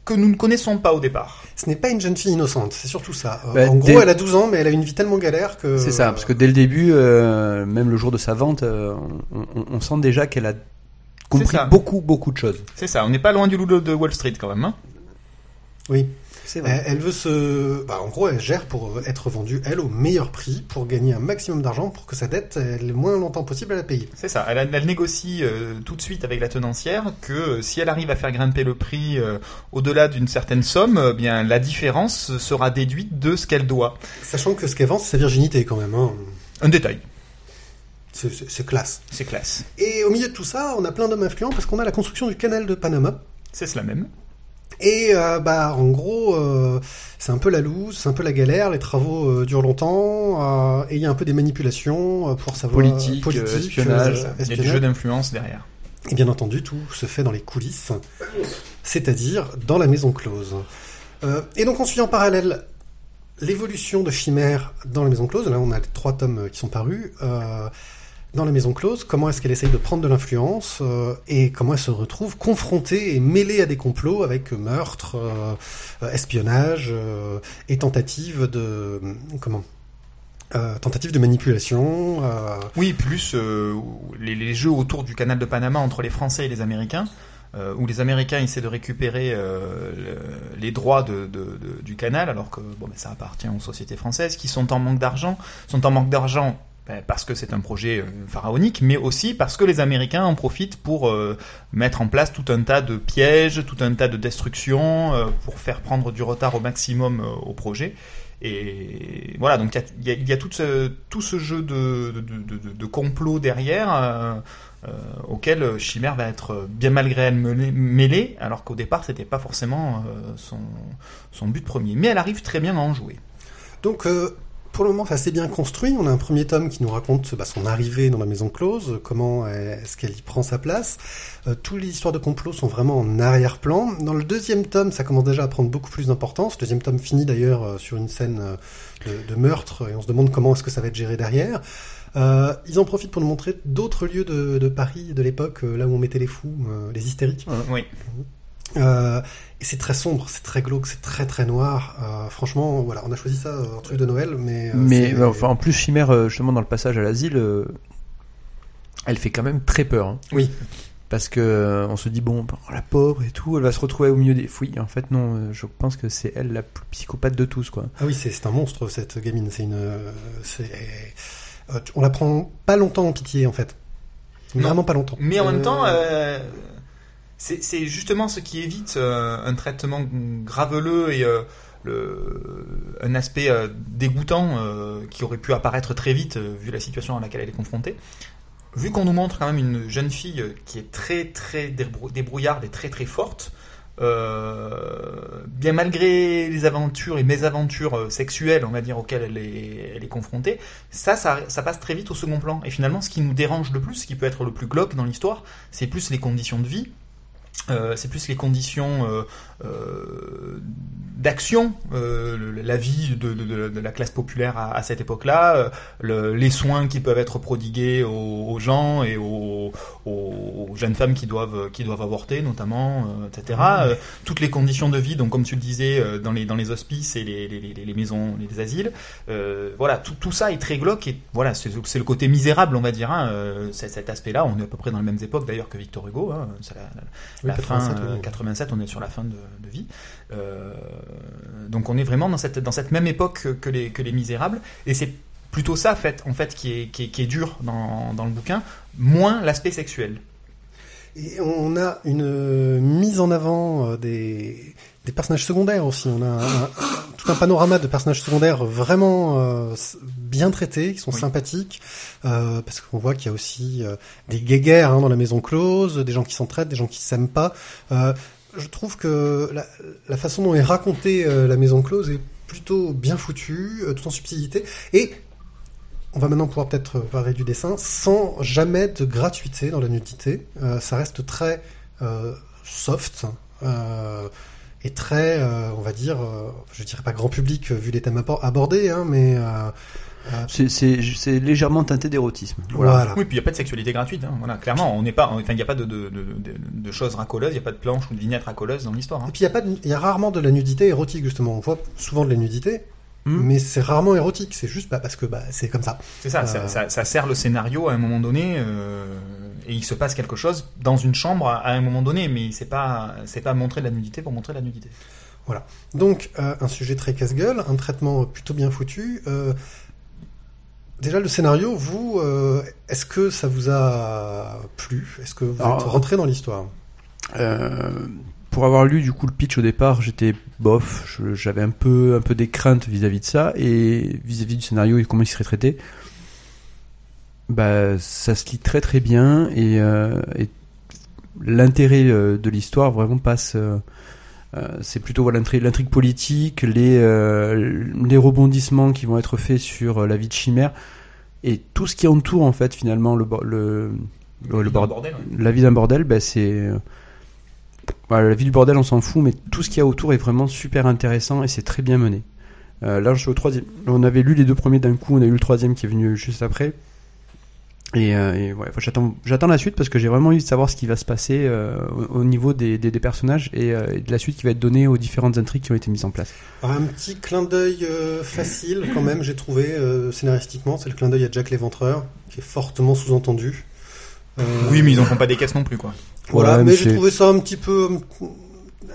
que nous ne connaissons pas au départ. ce n'est pas une jeune fille innocente, c'est surtout ça. Euh, Bah, en gros, dès- elle a 12 ans, mais elle a une vie tellement galère que... C'est ça, parce que dès le début, euh, même le jour de sa vente, euh, on, on- on sent déjà qu'elle a compris beaucoup, beaucoup de choses. C'est ça, on n'est pas loin du loup de Wall Street quand même. Hein Oui. Elle, elle veut se... Bah, en gros, elle gère pour être vendue, elle, au meilleur prix, pour gagner un maximum d'argent, pour que sa dette, elle, le moins longtemps possible, à la payer. C'est ça, elle, négocie euh, tout de suite avec la tenancière que euh, si elle arrive à faire grimper le prix euh, au-delà d'une certaine somme, euh, bien la différence sera déduite de ce qu'elle doit. Sachant que ce qu'elle vend, c'est sa virginité, quand même. Hein. Un détail, c'est classe. c'est classe. Et au milieu de tout ça, on a plein d'hommes influents, parce qu'on a la construction du canal de Panama. C'est cela même. Et euh, bah en gros, euh, c'est un peu la loose, c'est un peu la galère, les travaux euh, durent longtemps, euh, et il y a un peu des manipulations euh, pour savoir Politique, euh, espionnage. Il y a du espionnage. jeu d'influence derrière. Et bien entendu, tout se fait dans les coulisses, c'est-à-dire dans la maison close. Euh, et donc on suit en parallèle l'évolution de Chimère dans la maison close. Là, on a les trois tomes qui sont parus. Dans la maison close, comment est-ce qu'elle essaye de prendre de l'influence euh, et comment elle se retrouve confrontée et mêlée à des complots avec meurtre, euh, espionnage euh, et tentative de comment tentative de manipulation. Oui, plus les, jeux autour du canal de Panama entre les Français et les Américains, où les Américains essaient de récupérer le- les droits du canal, alors que bon, ben, ça appartient aux sociétés françaises qui sont en manque d'argent, sont en manque d'argent. Ben, parce que c'est un projet euh, pharaonique, mais aussi parce que les Américains en profitent pour euh, mettre en place tout un tas de pièges, tout un tas de destructions, euh, pour faire prendre du retard au maximum au projet. Et voilà, donc il y a, tout, ce, jeu de, complot derrière auquel Chimère va être bien malgré elle mêlée, alors qu'au départ c'était pas forcément son, son but premier. Mais elle arrive très bien à en jouer. Donc, pour le moment, c'est assez bien construit. On a un premier tome qui nous raconte bah, son arrivée dans la maison close, comment est-ce qu'elle y prend sa place. Euh, toutes les histoires de complot sont vraiment en arrière-plan. Dans le deuxième tome, ça commence déjà à prendre beaucoup plus d'importance. Le deuxième tome finit d'ailleurs euh, sur une scène euh, de, de meurtre et on se demande comment est-ce que ça va être géré derrière. Euh, ils en profitent pour nous montrer d'autres lieux de, de Paris de l'époque, euh, là où on mettait les fous, euh, les hystériques. Oui. Euh, et c'est très sombre, c'est très glauque, c'est très très noir. Euh, franchement, voilà, on a choisi ça euh, en truc de Noël, mais. euh, Mais bah, enfin, en plus, Chimère, euh, justement, dans le passage à l'asile, euh, elle fait quand même très peur. hein. Oui. Parce que euh, on se dit, bon, bah, la pauvre et tout, elle va se retrouver au milieu des fouilles. En fait, non, euh, je pense que c'est elle la plus psychopathe de tous, quoi. Ah oui, c'est c'est un monstre cette gamine. C'est une. euh, euh, on la prend pas longtemps en pitié en fait. Non. Vraiment pas longtemps. Mais en même Euh, temps, euh, c'est justement ce qui évite euh, un traitement graveleux et euh, un aspect euh, dégoûtant qui aurait pu apparaître très vite vu la situation à laquelle elle est confrontée. Vu qu'on nous montre quand même une jeune fille qui est très très débrou- débrouillarde et très très forte, bien malgré les aventures et mésaventures sexuelles, on va dire, auxquelles elle est, elle est confrontée, ça, ça, ça passe très vite au second plan. Et finalement, ce qui nous dérange le plus, ce qui peut être le plus glauque dans l'histoire, c'est plus les conditions de vie. Euh, c'est plus les conditions euh, euh, d'action, euh, la vie de, de- de- la classe populaire à, à cette époque-là, euh, le- les soins qui peuvent être prodigués aux, aux gens et aux, aux- jeunes femmes qui doivent qui doivent avorter notamment, euh, etc. Euh, toutes les conditions de vie, donc comme tu le disais, dans les dans les hospices et les, les, les- les maisons, les asiles, euh, voilà, tout, tout ça est très glauque et voilà, c'est c'est le côté misérable, on va dire. Hein, cet aspect-là, on est à peu près dans les mêmes époques d'ailleurs que Victor Hugo. Hein, la, la- la 87, fin euh, oui. 87, on est sur la fin de, de vie. Euh, donc on est vraiment dans cette dans cette même époque que- les que les Misérables et c'est plutôt ça en fait en fait qui est qui est, qui est dur dans dans le bouquin, moins l'aspect sexuel. Et on a une euh, mise en avant euh, des, des personnages secondaires aussi. On a un- un- tout un panorama de personnages secondaires vraiment euh, bien traités, qui sont Oui. sympathiques, euh, parce qu'on voit qu'il y a aussi euh, des guéguerres hein, dans la maison close, des gens qui s'entraident, des gens qui s'aiment pas. Euh, je trouve que la, la façon dont est racontée la maison close est plutôt bien foutu, euh, tout en subtilité, et on va maintenant pouvoir peut-être parler du dessin, sans jamais de gratuité dans la nudité. Ça reste très soft euh, et très, euh, on va dire, euh, je dirais pas grand public vu les thèmes abor- abordés, hein, mais euh, C'est- légèrement teinté d'érotisme. voilà. Voilà. Oui, puis il n'y a pas de sexualité gratuite. Hein. Voilà, clairement, on n'est pas, enfin, il n'y a pas de, de, de, de, de choses racoleuses, il n'y a pas de planches ou de vignettes racoleuses dans l'histoire. Et Hein. puis il y a pas, il y a rarement de la nudité érotique justement. On voit souvent de la nudité, Hmm. mais c'est rarement érotique. C'est juste bah, parce que bah, c'est comme ça. C'est ça, Euh. ça, ça, ça sert le scénario à un moment donné, euh, et il se passe quelque chose dans une chambre à, à un moment donné, mais c'est pas, c'est pas montrer de la nudité pour montrer de la nudité. Donc euh, un sujet très casse-gueule, un traitement plutôt bien foutu. Euh, déjà le scénario, vous, euh, est-ce que ça vous a plu? Est-ce que vous Alors, êtes rentré dans l'histoire? Euh, pour avoir lu du coup le pitch au départ, j'étais bof, j'avais un peu un peu des craintes vis-à-vis de ça et vis-à-vis du scénario et comment il serait traité. Bah ça se lit très très bien et, euh, et l'intérêt euh, de l'histoire vraiment passe. Euh, c'est plutôt voilà, l'intrigue, politique, les euh, les rebondissements qui vont être faits sur euh, la vie de Chimère et tout ce qui entoure en fait finalement le le le, le bord- bordel. ouais. la vie d'un bordel, bah, c'est. voilà, la vie du bordel, on s'en fout, mais tout ce qu'il y a autour est vraiment super intéressant et c'est très bien mené. Euh, là, je suis au troisième. On avait lu les deux premiers d'un coup, on a eu le troisième qui est venu juste après. Et, euh, et ouais, enfin, j'attends, j'attends la suite parce que j'ai vraiment envie de savoir ce qui va se passer euh, au, au niveau des, des, des personnages et, euh, et de la suite qui va être donnée aux différentes intrigues qui ont été mises en place. Un petit clin d'œil euh, facile quand même, j'ai trouvé euh, scénaristiquement, c'est le clin d'œil à Jack l'Éventreur, qui est fortement sous-entendu. Euh, Oui, mais ils en font pas des caisses non plus, quoi. Voilà, Ouais, mais j'ai trouvé ça un petit peu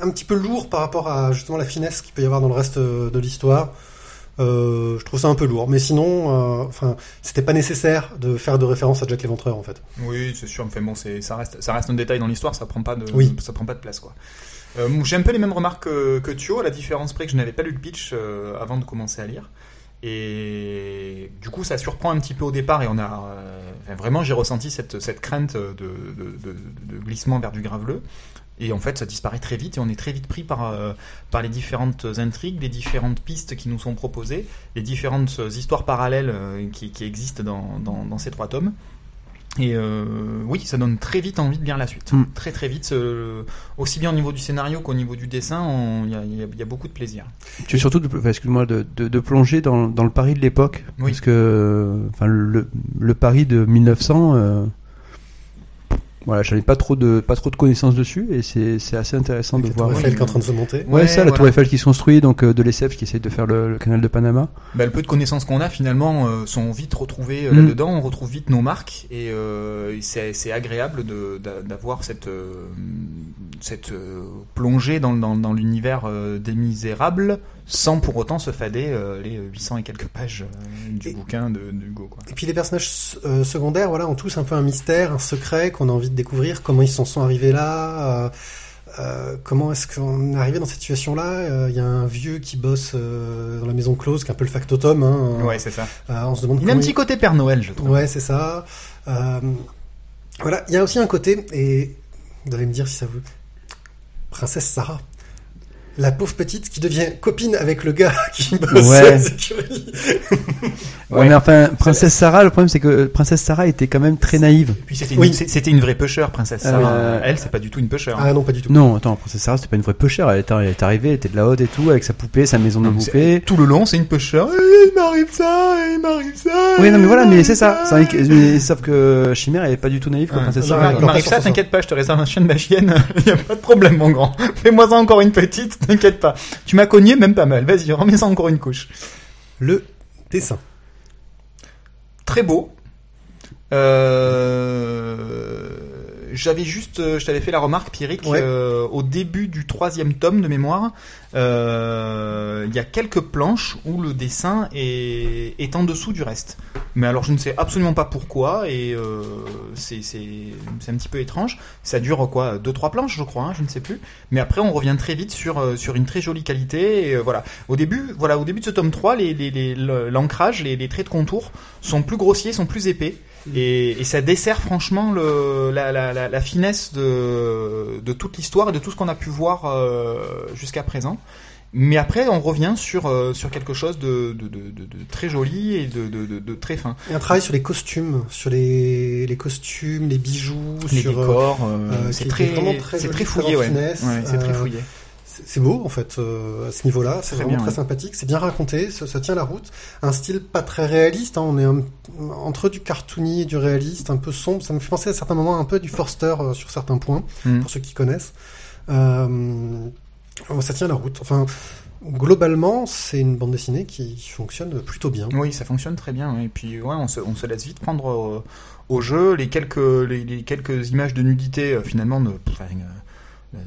un petit peu lourd par rapport à justement la finesse qu'il peut y avoir dans le reste de l'histoire. Euh, je trouve ça un peu lourd, mais sinon, euh, enfin, c'était pas nécessaire de faire de référence à Jack l'Éventreur en fait. Oui, c'est sûr. Enfin bon, ça reste, ça reste un détail dans l'histoire. Ça prend pas de, Oui. ça prend pas de place, quoi. Euh, j'ai un peu les mêmes remarques que, que Thio, à la différence près que je n'avais pas lu le pitch euh, avant de commencer à lire. Et du coup, ça surprend un petit peu au départ et on a euh, vraiment, j'ai ressenti cette, cette crainte de, de, de, de glissement vers du graveleux. Et en fait, ça disparaît très vite et on est très vite pris par, euh, par les différentes intrigues, les différentes pistes qui nous sont proposées, les différentes histoires parallèles euh, qui, qui existent dans, dans, dans ces trois tomes. Et euh, oui, ça donne très vite envie de lire la suite. Mm. Très très vite, aussi bien au niveau du scénario qu'au niveau du dessin, il y a, y y beaucoup de plaisir. Tu es surtout, excuse-moi, de, de, de plonger dans, dans le Paris de l'époque. Oui. Parce que enfin, le, le Paris de 1900, euh, voilà, j'avais pas trop de pas trop de connaissances dessus et c'est c'est assez intéressant Avec de la voir. Tour Eiffel qui est en train de se monter. Ouais, Ouais, ça, la tour Eiffel qui se construit, donc euh, de l'ESSEF qui essaye de faire le, le canal de Panama. Bah, le peu de connaissances qu'on a finalement euh, sont vite retrouvées euh, Mm. là-dedans. On retrouve vite nos marques et euh, c'est c'est agréable de- d'a- d'avoir cette euh, cette euh, plongée dans, dans, dans l'univers euh, des Misérables sans pour autant se fader euh, les 800 et quelques pages euh, du Et- bouquin de d'Hugo. quoi. Et puis les personnages euh, secondaires, voilà, ont tous un peu un mystère, un secret qu'on a envie de découvrir. Comment ils s'en sont arrivés là euh, euh, Comment est-ce qu'on est arrivé dans cette situation-là Euh, Il y a un vieux qui bosse euh, dans la maison close, qui est un peu le factotum. Hein, Ouais, c'est ça. Euh, on se demande Il a un petit côté Père Noël, je trouve. Ouais, c'est ça. Euh, voilà, il y a aussi un côté, et vous allez me dire si ça vous... Princesse Sarah. La pauvre petite qui devient copine avec le gars [laughs] qui bosse Ouais. [laughs] Ouais, Ouais. mais enfin, Princesse Sarah, le problème c'est que euh, Princesse Sarah était quand même très naïve. Et puis c'était une, Oui. c'était une vraie pusher, Princesse Sarah. Euh, Elle, c'est pas du tout une pusher. Ah non, pas du tout. Non, attends, Princesse Sarah c'était pas une vraie peu chère. Elle est arrivée, elle était de la haute et tout, avec sa poupée, sa maison de poupée. Tout le long, c'est une pusher. Eh, il m'arrive ça, il m'arrive ça. Oui, non, mais voilà, il mais c'est ça. ça. Que- mais sauf que Chimère, elle est pas du tout naïve comme Ouais. Princesse Non, Sarah. mais Il m'arrive ça, t'inquiète pas, je te réserve un chien de la chienne. Il [laughs] y a pas de problème, mon grand. Fais-moi ça encore une petite, [laughs] t'inquiète pas. Tu m'as cogné même pas mal. Vas-y, remets ça encore une couche. Le dessin. Très beau. Euh... J'avais juste, euh, je t'avais fait la remarque, Pierrick, Ouais. euh, au début du troisième tome de mémoire, il y a quelques planches où le dessin est, est en dessous du reste. Mais alors je ne sais absolument pas pourquoi et euh, c'est c'est c'est un petit peu étrange. Ça dure quoi, deux trois planches, je crois, hein, je ne sais plus. Mais après on revient très vite sur euh, sur une très jolie qualité. Et, euh, voilà. Au début, voilà, au début de ce tome 3, les les- les- le- l'ancrage, les, les traits de contour sont plus grossiers, sont plus épais. Et, et ça dessert franchement le, la, la, la, la finesse de, de toute l'histoire et de tout ce qu'on a pu voir euh, jusqu'à présent. Mais après, on revient sur euh, sur quelque chose de, de, de, de, de très joli et de, très fin. Et un travail sur les costumes, sur les, les costumes, les bijoux, Les sur. euh, décors, euh, euh, c'est est très, vraiment très fouillé, ouais. c'est très fouillé. C'est beau en fait à ce niveau-là, c'est vraiment bien, très ouais. sympathique, c'est bien raconté, ça, ça tient la route. Un style pas très réaliste, hein, on est un- entre du cartoony et du réaliste, un peu sombre. Ça me fait penser à certains moments un peu du Forster sur certains points, Mm. pour ceux qui connaissent. Euh, ça tient la route. Enfin, globalement, c'est une bande dessinée qui fonctionne plutôt bien. Oui, ça fonctionne très bien. Et puis, ouais, on se, laisse vite prendre euh, au jeu. Les quelques, les, les quelques images de nudité, euh, finalement, euh,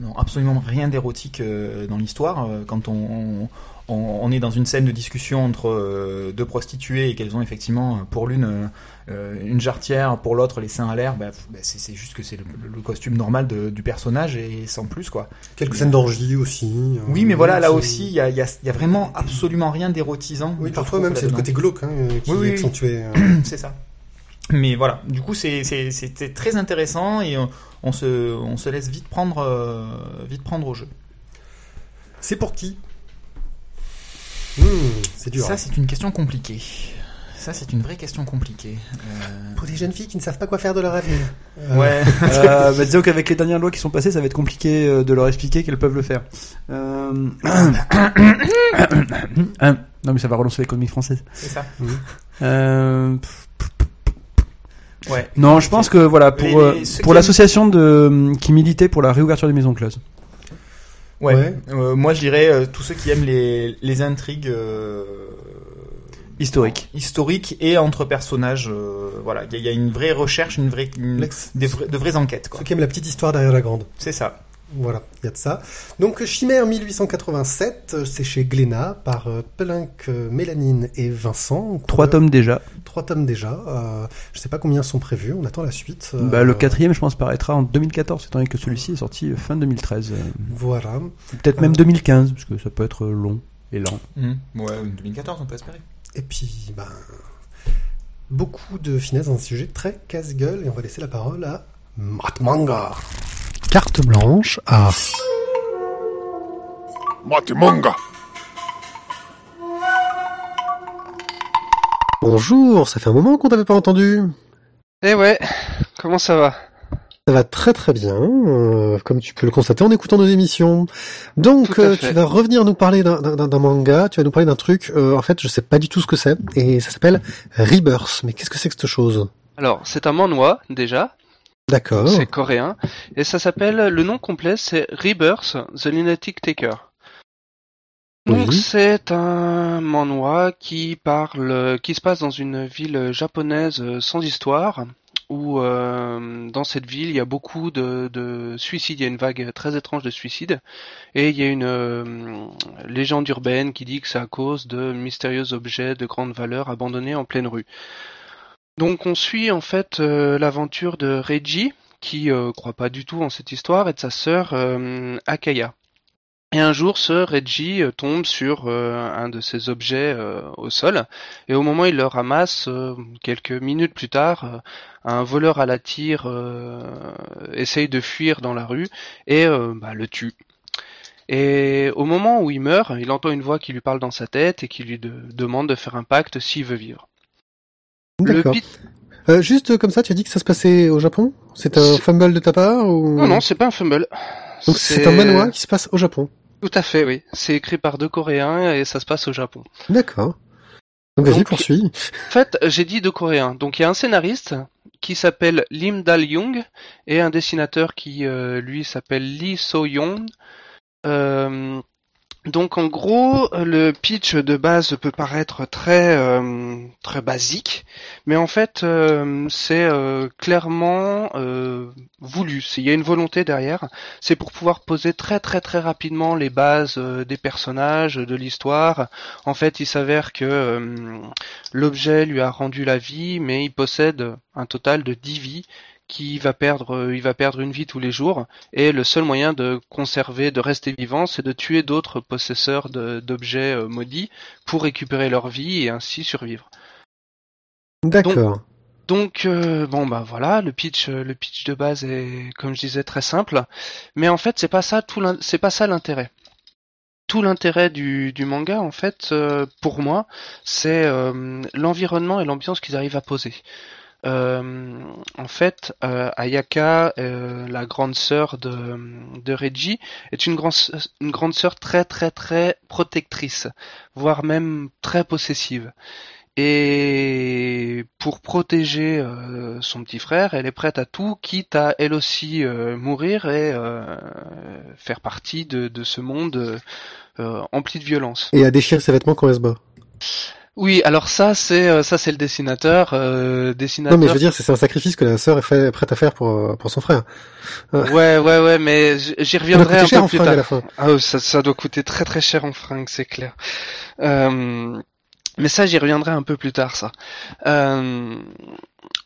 n'ont absolument rien d'érotique dans l'histoire. Quand on, on est dans une scène de discussion entre euh, deux prostituées et qu'elles ont effectivement, euh, pour l'une, euh, une jarretière, pour l'autre, les seins à l'air, bah, bah, c'est juste que c'est le, le costume normal de- du personnage et sans plus, quoi. Quelques scènes d'orgie aussi. euh, Oui, mais voilà, là aussi, il y a, il y, a, il y a vraiment absolument rien d'érotisant. Oui, parfois même c'est le côté glauque hein, qui Oui, est accentué. euh. [clears throat] c'est ça. Mais voilà, du coup, c'était très intéressant et on, on se, on se laisse vite prendre, euh, vite prendre au jeu. C'est pour qui? Hmm, C'est dur. Ça, hein. c'est une question compliquée. Ça, c'est une vraie question compliquée. Euh, Pour des jeunes filles qui ne savent pas quoi faire de leur avenir. Euh, Ouais. Euh, bah, disons qu'avec les dernières lois qui sont passées, ça va être compliqué euh, de leur expliquer qu'elles peuvent le faire. Euh... Hein, non mais ça va relancer l'économie française. c'est ça. Euh... Ouais. Non, je pense que voilà pour Les- euh, les- ceux pour l'association de qui militait pour la réouverture des maisons closes. Ouais. Ouais. Euh, moi, je dirais euh, tous ceux qui aiment les, les intrigues euh, Historique. historiques et entre personnages. euh, voilà, il y, y a une vraie recherche, une vraie, une- des vrais- de vraies enquêtes. Quoi. Ceux qui aiment la petite histoire derrière la grande. C'est ça. Voilà, il y a de ça. Donc Chimère 1887, euh, c'est chez Glénat par euh, Pelink, euh, Mélanine et Vincent. Trois Euh, tomes déjà. Trois tomes déjà. Euh, je sais pas combien sont prévus, on attend la suite. Euh, Bah, le quatrième, je pense, paraîtra en 2014, étant donné que celui-ci est sorti fin 2013. euh, Voilà. Peut-être même 2015, parce que ça peut être long et lent. Mhm. Ouais, 2014, on peut espérer. Et puis, ben, beaucoup de finesse dans un sujet très casse-gueule et on va laisser la parole à Matt Manga. Carte blanche à Matemanga. Bonjour, ça fait un moment qu'on t'avait pas entendu. Eh ouais, comment ça va? Ça va très très bien, euh, comme tu peux le constater en écoutant nos émissions. Donc, euh, tu vas revenir nous parler d'un manga, tu vas nous parler d'un truc, euh, en fait, je sais pas du tout ce que c'est, et ça s'appelle Rebirth. Mais qu'est-ce que c'est que cette chose? Alors, c'est un manhwa, déjà, D'accord. c'est coréen, et ça s'appelle, le nom complet, c'est Rebirth, The Lunatic Taker. Donc, Oui. c'est un manhwa qui parle, qui se passe dans une ville japonaise sans histoire, où euh, dans cette ville, il y a beaucoup de, de suicides, il y a une vague très étrange de suicides, et il y a une euh, légende urbaine qui dit que c'est à cause de mystérieux objets de grande valeur abandonnés en pleine rue. Donc on suit en fait euh, l'aventure de Reiji, qui euh, croit pas du tout en cette histoire, et de sa sœur euh, Akaya. Et un jour, ce Reggie euh, tombe sur euh, un de ces objets au sol, et au moment où il le ramasse, quelques minutes plus tard, un voleur à la tire essaye de fuir dans la rue et bah, le tue. Et au moment où il meurt, il entend une voix qui lui parle dans sa tête et qui lui de- demande de faire un pacte s'il veut vivre. D'accord. Euh, juste comme ça, tu as dit que ça se passait au Japon C'est un fumble de ta part ou... Non, non, c'est pas un fumble. Donc c'est un manhwa qui se passe au Japon. Tout à fait, oui. C'est écrit par deux Coréens et ça se passe au Japon. D'accord. Donc vas-y, poursuis. En fait, j'ai dit deux Coréens. Donc il y a un scénariste qui s'appelle Lim Dal-young et un dessinateur qui, euh, lui, s'appelle Lee So-young. Euh, donc en gros, le pitch de base peut paraître très euh, très basique, mais en fait euh, c'est euh, clairement voulu. Il y a une volonté derrière. C'est pour pouvoir poser très très très rapidement les bases des personnages, de l'histoire. En fait, il s'avère que l'objet lui a rendu la vie, mais il possède un total de 10 vies qui va perdre, euh, il va perdre une vie tous les jours, et le seul moyen de conserver, de rester vivant, c'est de tuer d'autres possesseurs d'objets euh, maudits pour récupérer leur vie et ainsi survivre. D'accord. Donc euh, bon bah voilà, le pitch, le pitch de base est, comme je disais, très simple, mais en fait c'est pas ça tout, c'est pas ça l'intérêt. tout l'intérêt du, du manga, en fait, euh, pour moi, c'est euh, l'environnement et l'ambiance qu'ils arrivent à poser. Euh, en fait, euh, Ayaka, euh, la grande sœur de, Reggie, est une, grand, une grande sœur très très très protectrice, voire même très possessive. Et pour protéger son petit frère, elle est prête à tout, quitte à elle aussi mourir et faire partie de, de ce monde empli de violence. Et à déchirer ses vêtements quand elle se bat. Oui, alors ça c'est euh, ça c'est le dessinateur, euh, dessinateur. Non, mais je veux dire, c'est un sacrifice que la sœur est fait- prête à faire pour, euh, pour son frère. Ouais, ouais, ouais, mais j'y Ça doit reviendrai un cher peu en plus à tard. la fin. Ah, ça, ça doit coûter très très cher en fringues, c'est clair. Euh, mais ça, j'y reviendrai un peu plus tard, ça. Euh,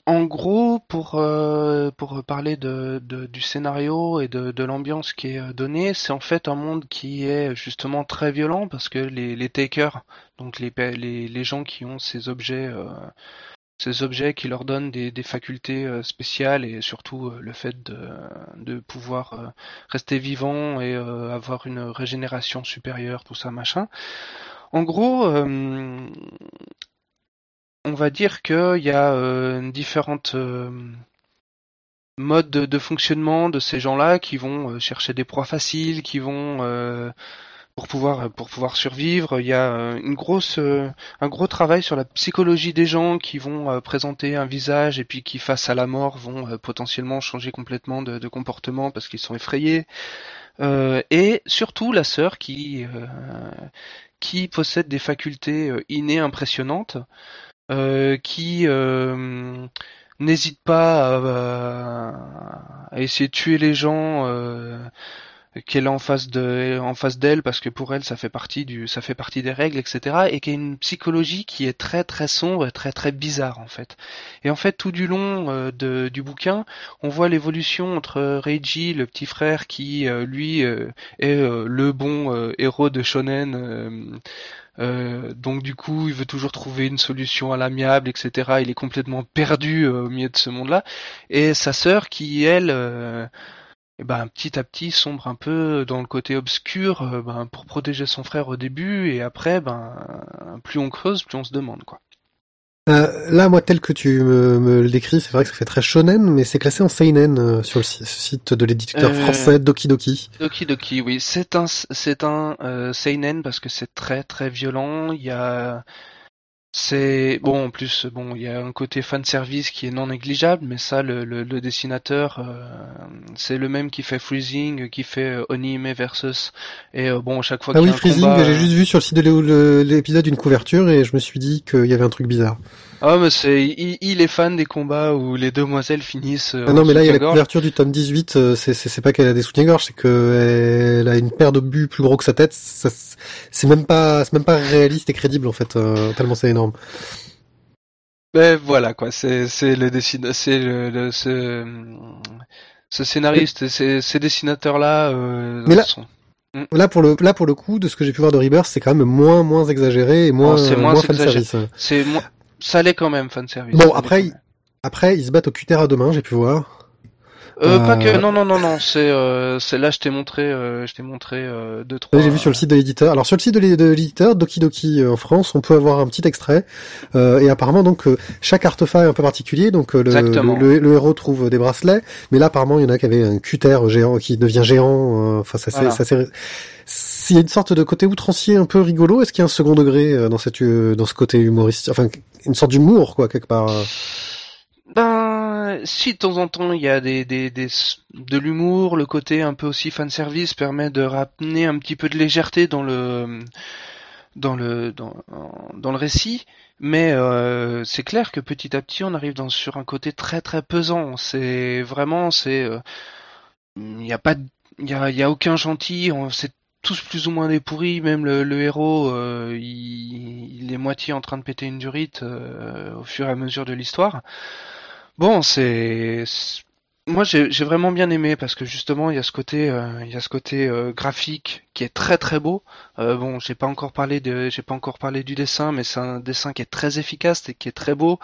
en gros, pour euh, pour parler de, du scénario et de, de l'ambiance qui est euh, donnée, c'est en fait un monde qui est justement très violent parce que les, les takers, donc les, les les gens qui ont ces objets euh, ces objets qui leur donnent des, des facultés spéciales et surtout le fait de, de pouvoir rester vivant et avoir une régénération supérieure, tout ça machin. En gros, on va dire qu'il y a euh, différentes euh, modes de, fonctionnement de ces gens-là qui vont euh, chercher des proies faciles, qui vont euh, pour pouvoir pour pouvoir survivre. Il y a une grosse un gros travail sur la psychologie des gens qui vont présenter un visage et puis qui face à la mort vont potentiellement changer complètement de, comportement parce qu'ils sont effrayés. Et surtout la sœur qui qui possède des facultés innées impressionnantes, qui euh, n'hésite pas à, à essayer de tuer les gens euh, qu'elle a en face de en face d'elle parce que pour elle ça fait partie du ça fait partie des règles etc et qui a une psychologie qui est très très sombre et très très bizarre en fait et en fait tout du long euh, de, du bouquin on voit l'évolution entre Reiji le petit frère qui euh, lui euh, est le bon héros de shonen euh, donc du coup, il veut toujours trouver une solution à l'amiable, etc. Il est complètement perdu au milieu de ce monde-là. Et sa sœur, qui elle, euh, eh ben, petit à petit, sombre un peu dans le côté obscur, euh, ben, pour protéger son frère au début, et après, ben, plus on creuse, plus on se demande, quoi. Euh, là, moi, tel que tu me, me le décris, c'est vrai que ça fait très shonen, mais c'est classé en seinen euh, sur le si- site de l'éditeur Euh, français Doki Doki. Doki Doki, oui, c'est un, c'est un seinen parce que c'est très très violent. Il y a, c'est bon en plus, bon, il y a un côté fan service qui est non négligeable, mais ça, le, le, le dessinateur, euh, c'est le même qui fait Freezing, qui fait euh, versus, et euh, bon, chaque fois Ah qu'il y oui, a un Freezing, combat, j'ai juste vu sur le site de l'épisode une couverture et je me suis dit qu'il y avait un truc bizarre. Ah mais c'est, il, il est fan des combats où les demoiselles finissent. euh, Ah non, mais là, il y a la couverture du tome 18, euh, c'est c'est- pas qu'elle a des soutiens-gorge, c'est qu'elle a une paire de buts plus gros que sa tête, c'est même pas c'est même pas réaliste et crédible en fait, euh, tellement c'est énorme. Ben voilà quoi, c'est c'est le dessin, c'est le, le- ce, ce scénariste, ces, ces dessinateurs là Mais là- sont. Là pour le là pour le coup, de ce que j'ai pu voir de Rebirth, c'est quand même moins moins exagéré et moins Oh, c'est moins moins fan service. C'est moi, ça l'est quand même fan service. Bon, Ça après, même. Après, ils se battent au cutter à deux mains, j'ai pu voir. Euh, pas euh, que non non non non, c'est euh, c'est là je t'ai montré euh, je t'ai montré euh, deux trois. J'ai vu sur le site de l'éditeur. Alors sur le site de l'é- de l'éditeur Doki Doki en France, on peut avoir un petit extrait. Euh, et apparemment donc chaque artefact est un peu particulier. Donc le, Exactement. le, le héros trouve des bracelets, mais là apparemment il y en a qui avaient un cutter géant qui devient géant. Enfin ça c'est Voilà. ça c'est s'il y a une sorte de côté outrancier un peu rigolo, est-ce qu'il y a un second degré dans cette dans ce côté humoristique, enfin une sorte d'humour quoi quelque part. Ben, si de temps en temps il y a des, des, des de l'humour, le côté un peu aussi fan service permet de ramener un petit peu de légèreté dans le dans le dans, dans le récit, mais euh, c'est clair que petit à petit on arrive dans sur un côté très très pesant. C'est vraiment c'est il y a pas il y a, y a aucun gentil, c'est tous plus ou moins des pourris, même le, le héros euh, il, il est moitié en train de péter une durite euh, au fur et à mesure de l'histoire. Bon, c'est Moi, j'ai vraiment bien aimé parce que justement, il y a ce côté, euh, il y a ce côté euh, graphique qui est très très beau. Euh, bon, j'ai pas encore parlé de, j'ai pas encore parlé du dessin, mais c'est un dessin qui est très efficace et qui est très beau.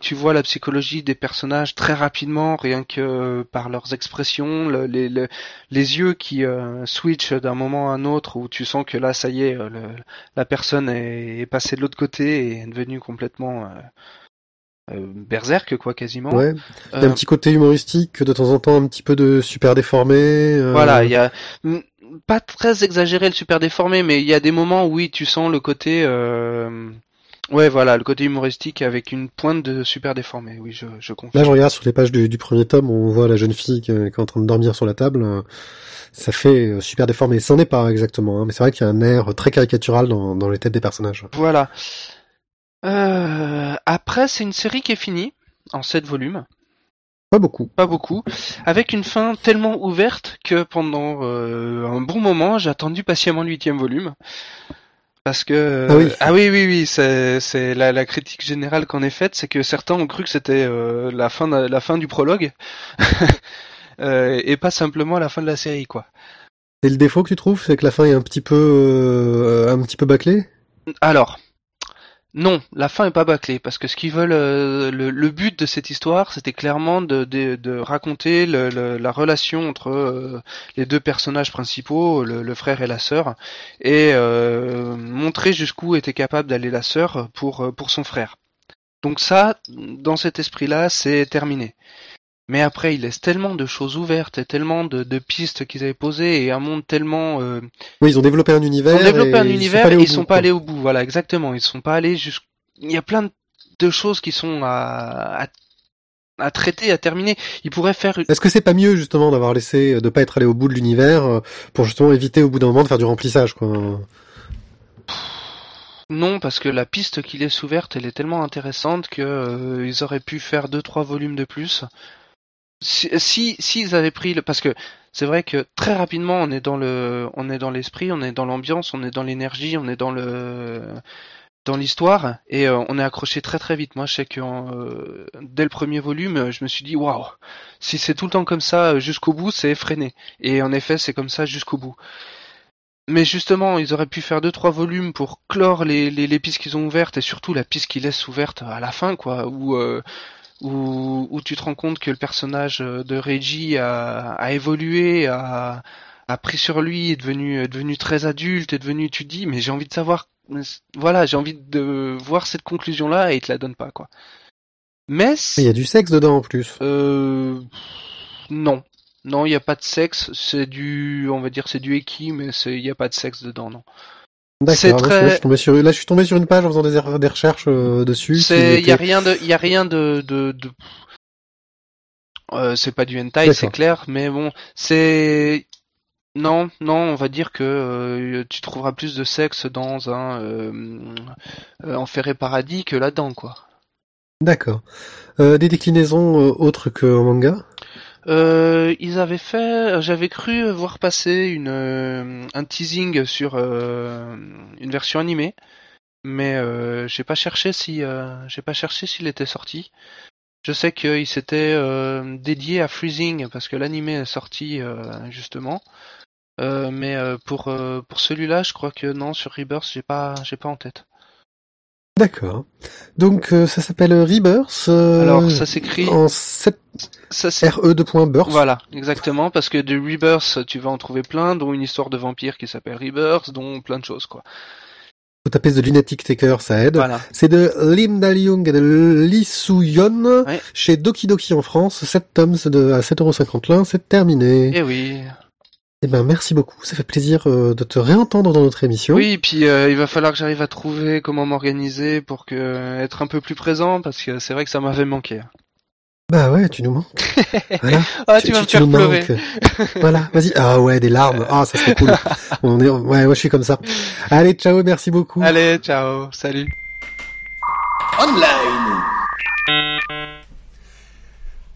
Tu vois la psychologie des personnages très rapidement, rien que par leurs expressions, le- les, le- les yeux qui switchent d'un moment à un autre, où tu sens que là, ça y est, la personne est, est passée de l'autre côté et est devenue complètement berserk, quoi, quasiment. Ouais. A Euh, un petit côté humoristique, de temps en temps un petit peu de super déformé. euh, Voilà, il y a mm, pas très exagéré le super déformé, mais il y a des moments où oui, tu sens le côté, euh, ouais, voilà, le côté humoristique avec une pointe de super déformé. Oui, je, je Là, confirme. je regarde sur les pages du, du premier tome, on voit la jeune fille qui, qui est en train de dormir sur la table. euh, Ça fait euh, super déformé. C'en est pas exactement, hein, mais c'est vrai qu'il y a un air très caricatural dans, dans les têtes des personnages. Voilà. Euh, après, c'est une série qui est finie en 7 volumes, Pas beaucoup. pas beaucoup, avec une fin tellement ouverte que pendant euh, un bon moment, j'ai attendu patiemment le huitième volume. Parce que Ah oui. oui oui oui c'est c'est la, la critique générale qu'on est faite c'est que certains ont cru que c'était euh, la fin de- la fin du prologue [laughs] et pas simplement la fin de la série quoi. Et le défaut que tu trouves, c'est que la fin est un petit peu, euh, un petit peu bâclée? Alors, non, la fin est pas bâclée parce que ce qu'ils veulent, euh, le, but de cette histoire, c'était clairement de, de, de raconter le- la relation entre euh, les deux personnages principaux, le, frère et la sœur, et euh, montrer jusqu'où était capable d'aller la sœur pour pour son frère. Donc ça, dans cet esprit-là, c'est terminé. Mais après, ils laissent tellement de choses ouvertes et tellement de, de pistes qu'ils avaient posées et un monde tellement euh, Oui, ils ont développé un univers. ils ont développé et un ils univers sont pas et allés au ils sont bout, pas allés au bout. Voilà, exactement. Ils sont pas allés jusqu'. Il y a plein de, choses qui sont à, à, à traiter, à terminer. Ils pourraient faire. Est-ce que c'est pas mieux justement d'avoir laissé, de pas être allé au bout de l'univers euh, pour justement éviter au bout d'un moment de faire du remplissage, quoi? Non, parce que la piste qui laisse ouverte, elle est tellement intéressante que euh, ils auraient pu faire deux trois volumes de plus. Si si s'ils avaient pris le, parce que c'est vrai que très rapidement on est dans le, on est dans l'esprit, on est dans l'ambiance, on est dans l'énergie, on est dans le, dans l'histoire et euh, on est accroché très très vite. Moi, je sais que euh, dès le premier volume, je me suis dit waouh, si c'est tout le temps comme ça jusqu'au bout, c'est effréné. Et en effet, c'est comme ça jusqu'au bout. Mais justement, ils auraient pu faire deux trois volumes pour clore les, les, les pistes qu'ils ont ouvertes et surtout la piste qu'ils laissent ouverte à la fin, quoi, où euh, où, où tu te rends compte que le personnage de Reggie a, a évolué, a, a pris sur lui, est devenu est devenu très adulte, est devenu, tu te dis, mais j'ai envie de savoir, voilà, j'ai envie de voir cette conclusion là et il te la donne pas, quoi. Mais Il y a du sexe dedans en plus. euh, non. Non, il n'y a pas de sexe, c'est du, on va dire, c'est du Eki, mais il n'y a pas de sexe dedans, non. C'est D'accord. très- Là, je suis tombé sur, là, je suis tombé sur une page en faisant des, er- des recherches euh, dessus. C'est, il y a rien de, il y a rien de, de, de... Euh, c'est pas du hentai, c'est clair, mais bon, c'est, non, non, on va dire que euh, tu trouveras plus de sexe dans un Enfer et Paradis que là-dedans, quoi. D'accord. Des déclinaisons autres que manga? Euh, ils avaient fait, j'avais cru voir passer une euh, un teasing sur euh, version animée, mais euh, j'ai pas cherché si euh, j'ai pas cherché s'il était sorti. Je sais qu'il s'était euh, dédié à Freezing parce que l'animé est sorti justement. Mais pour pour celui-là, je crois que non sur Rebirth, j'ai pas j'ai pas en tête. D'accord. Donc euh, ça s'appelle Rebirth. euh, Alors ça s'écrit en 7 ça c'est RE 2. Burst. Voilà, exactement, parce que de Rebirth, tu vas en trouver plein, dont une histoire de vampire qui s'appelle Rebirth, dont plein de choses, quoi. Faut taper The Lunatic Taker, ça aide. Voilà. C'est de Lim Dal-Young et de Lee Soo-yeon Ouais. chez Doki Doki en France. 7 tomes de, à 7,50€ l'un, c'est terminé. Eh oui. Eh ben, merci beaucoup. Ça fait plaisir euh, de te réentendre dans notre émission. Oui, et puis euh, il va falloir que j'arrive à trouver comment m'organiser pour que être un peu plus présent, parce que c'est vrai que ça m'avait manqué. Bah ouais, tu nous manques. [laughs] Voilà. Ah, tu, vas me faire nous pleurer. manques. voilà, vas-y. Ah ouais, des larmes. Ah, ça serait cool. [laughs] On est, ouais, moi je suis comme ça. Allez, ciao, merci beaucoup. Allez, ciao, salut.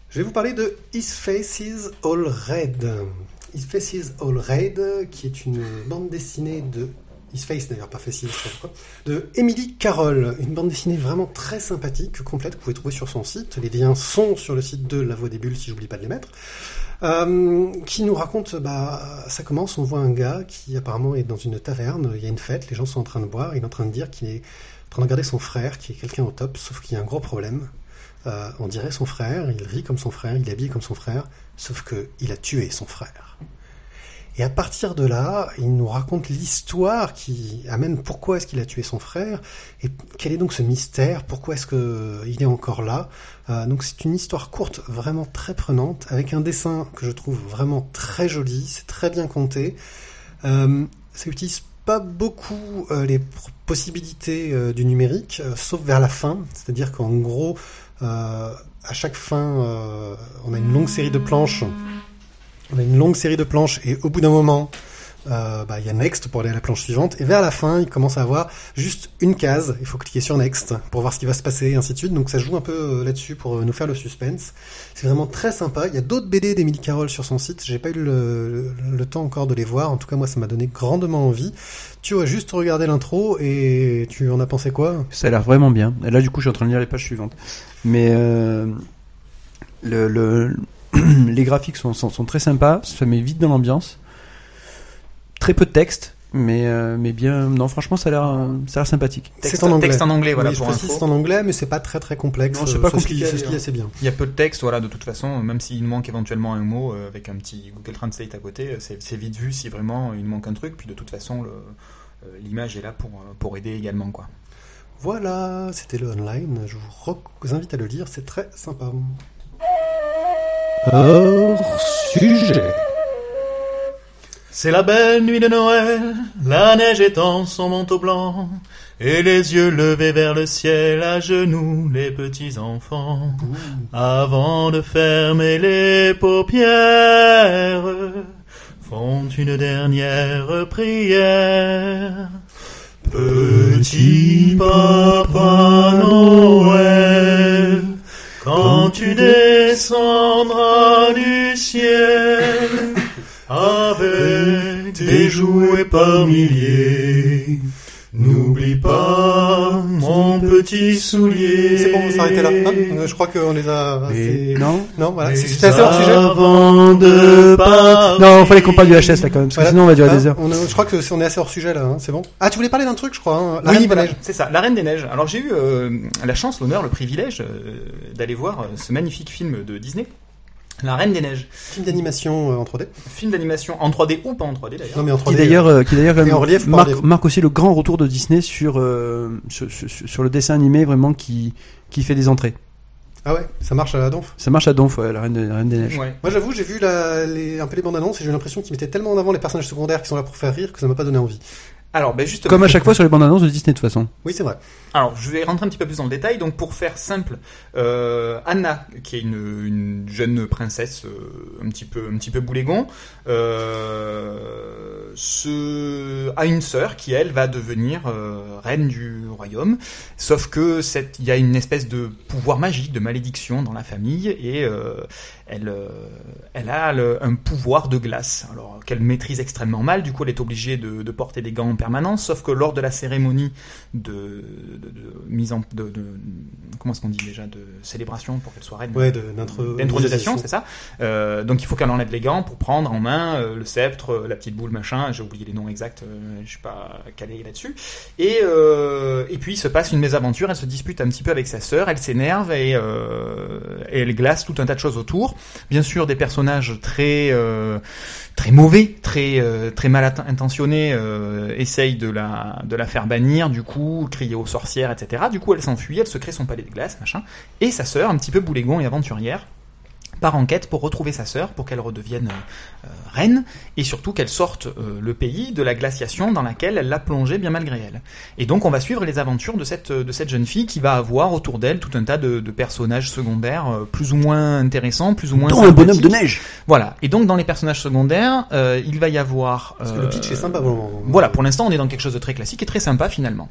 Je vais vous parler de His Faces All Red. His Faces All Red, qui est une bande dessinée de His Face d'ailleurs, pas Faces, de Emily Carroll, une bande dessinée vraiment très sympathique, complète, que vous pouvez trouver sur son site. Les liens sont sur le site de La Voix des Bulles, si j'oublie pas de les mettre. Euh, qui nous raconte, bah, ça commence, on voit un gars qui apparemment est dans une taverne, il y a une fête, les gens sont en train de boire, il est en train de dire qu'il est en train de regarder son frère, qui est quelqu'un au top, sauf qu'il y a un gros problème. Euh, on dirait son frère, il rit comme son frère, il est habillé comme son frère, sauf que il a tué son frère. Et à partir de là, il nous raconte l'histoire qui amène pourquoi est-ce qu'il a tué son frère et quel est donc ce mystère, pourquoi est-ce que il est encore là. Euh, donc c'est une histoire courte, vraiment très prenante, avec un dessin que je trouve vraiment très joli, c'est très bien compté. Euh, ça utilise pas beaucoup euh, les possibilités du numérique, sauf vers la fin, c'est-à-dire qu'en gros, à chaque fin, euh, on a une longue série de planches. On a une longue série de planches et au bout d'un moment, euh, bah, y a Next pour aller à la planche suivante. Et vers la fin, il commence à avoir juste une case. Il faut cliquer sur Next pour voir ce qui va se passer et ainsi de suite. Donc ça joue un peu euh, là-dessus pour euh, nous faire le suspense. C'est vraiment très sympa. Il y a d'autres BD d'Emily Carroll sur son site. J'ai pas eu le, temps encore de les voir. En tout cas, moi, ça m'a donné grandement envie. Tu as juste regardé l'intro et tu en as pensé quoi? Ça a l'air vraiment bien. Et là, du coup, je suis en train de lire les pages suivantes. Mais euh, le, le- [clears throat] les graphiques sont, sont très sympas. Ça met vite dans l'ambiance. Très peu de texte, mais, euh, mais bien. Non, franchement, ça a l'air, euh, ça a l'air sympathique. Texte, C'est en anglais. texte en anglais, voilà, oui, je pour précise, info. c'est en anglais, mais c'est pas très très complexe. Non, c'est pas compliqué se lit lire. assez bien. Il y a peu de texte, voilà, de toute façon, même s'il manque éventuellement un mot euh, avec un petit Google Translate à côté, c'est c'est vite vu si vraiment il manque un truc. Puis de toute façon, le- euh, l'image est là pour, pour aider également, quoi. Voilà, c'était le online. Je vous, re- vous invite à le lire, c'est très sympa. Hors sujet. C'est la belle nuit de Noël, la neige étend son manteau blanc, et les yeux levés vers le ciel, à genoux les petits enfants. Avant de fermer les paupières, font une dernière prière. Petit papa Noël, quand tu descendras du ciel, jouets par milliers, n'oublie pas mon petit soulier. C'est bon, on s'arrêter là. hein Euh, je crois qu'on les a. Assez- non. Non, voilà. C'était assez hors sujet. Avant de partir. Non, fallait qu'on parle du HS là quand même, parce que sinon on va durer Hein, des heures. on a- je crois que c'est- on est assez hors sujet là. hein, C'est bon. Ah, tu voulais parler d'un truc, je crois. hein, La Oui, Reine des voilà, Neiges. c'est ça, La Reine des Neiges. Alors j'ai eu euh, la chance, l'honneur, le privilège euh, d'aller voir euh, ce magnifique film de Disney, La Reine des Neiges. Film d'animation euh, en 3D. Film d'animation en 3D ou pas en 3D d'ailleurs. Non, mais en 3D. Qui d'ailleurs, euh, qui d'ailleurs relief pour marque, marque aussi le grand retour de Disney sur, euh, sur, sur, sur le dessin animé vraiment qui, qui fait des entrées. Ah ouais, ça marche à la donf. Ça marche à Donf, ouais, la Reine, des- la Reine des Neiges. Ouais. Moi, j'avoue, j'ai vu la, les, un peu les bandes annonces et j'ai eu l'impression qu'ils mettaient tellement en avant les personnages secondaires qui sont là pour faire rire que ça m'a pas donné envie. Alors, ben justement. Comme à chaque fois sur les bandes annonces de Disney de toute façon. Oui, c'est vrai. Alors, je vais rentrer un petit peu plus dans le détail. Donc, pour faire simple, euh, Anna, qui est une, une jeune princesse euh, un petit peu, un petit peu boulégon, euh, se, a une sœur qui elle va devenir euh, reine du royaume. Sauf que il y a une espèce de pouvoir magique, de malédiction dans la famille et euh, elle, euh, elle a le- un pouvoir de glace. Alors qu'elle maîtrise extrêmement mal. Du coup, elle est obligée de, de porter des gants en permanence. Sauf que lors de la cérémonie de, de, de mise en de, de comment est-ce qu'on dit déjà de célébration pour qu'elle soit reine Ouais, d'intronisation c'est ça? Euh, donc il faut qu'elle enlève les gants pour prendre en main euh, le sceptre la petite boule machin j'ai oublié les noms exacts euh, je suis pas calé là-dessus et et puis il se passe une mésaventure elle se dispute un petit peu avec sa sœur elle s'énerve et, et elle glace tout un tas de choses autour bien sûr des personnages très euh, très mauvais, très euh, très mal intentionnés, euh, essayent de la de la faire bannir, du coup crier aux sorcières, etc. Du coup, elle s'enfuit, elle se crée son palais de glace, machin. Et sa sœur, un petit peu boulégon et aventurière, part en quête pour retrouver sa sœur, pour qu'elle redevienne euh, reine, et surtout qu'elle sorte euh, le pays de la glaciation dans laquelle elle l'a plongé bien malgré elle. Et donc on va suivre les aventures de cette, de cette jeune fille qui va avoir autour d'elle tout un tas de, de personnages secondaires euh, plus ou moins intéressants, plus ou moins Dont un bonhomme de neige. Voilà. Et donc dans les personnages secondaires, euh, il va y avoir. Parce que le euh, pitch est sympa le moment. Voilà, pour l'instant, on est dans quelque chose de très classique et très sympa finalement.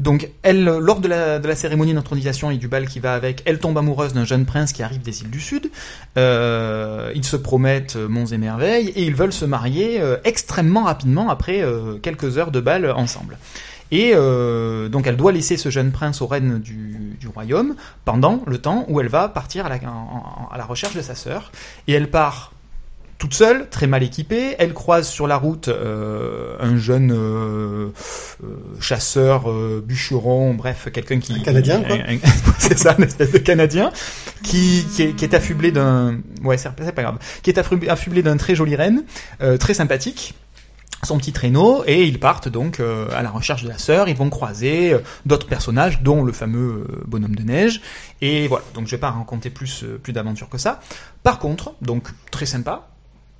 Donc, elle, euh, lors de la, de la cérémonie d'intronisation et du bal qui va avec, elle tombe amoureuse d'un jeune prince qui arrive des îles du Sud. Euh, ils se promettent euh, monts et merveilles et ils veulent se marier euh, extrêmement rapidement après quelques heures de bal ensemble. Et donc elle doit laisser ce jeune prince aux reines du, royaume pendant le temps où elle va partir à la, à la recherche de sa sœur. Et elle part toute seule, très mal équipée. Elle croise sur la route euh, un jeune euh, euh, chasseur, euh, bûcheron, bref, quelqu'un qui... Un Canadien, quoi. [laughs] c'est ça, une espèce de Canadien, qui, qui, est, qui est affublé d'un... Ouais, c'est pas grave. Qui est affublé, affublé d'un très joli renne, euh, très sympathique son petit traîneau et ils partent donc euh, à la recherche de la sœur. Ils vont croiser euh, d'autres personnages, dont le fameux euh, bonhomme de neige. Et voilà, donc je vais pas raconter plus euh, plus d'aventures que ça. Par contre, donc très sympa.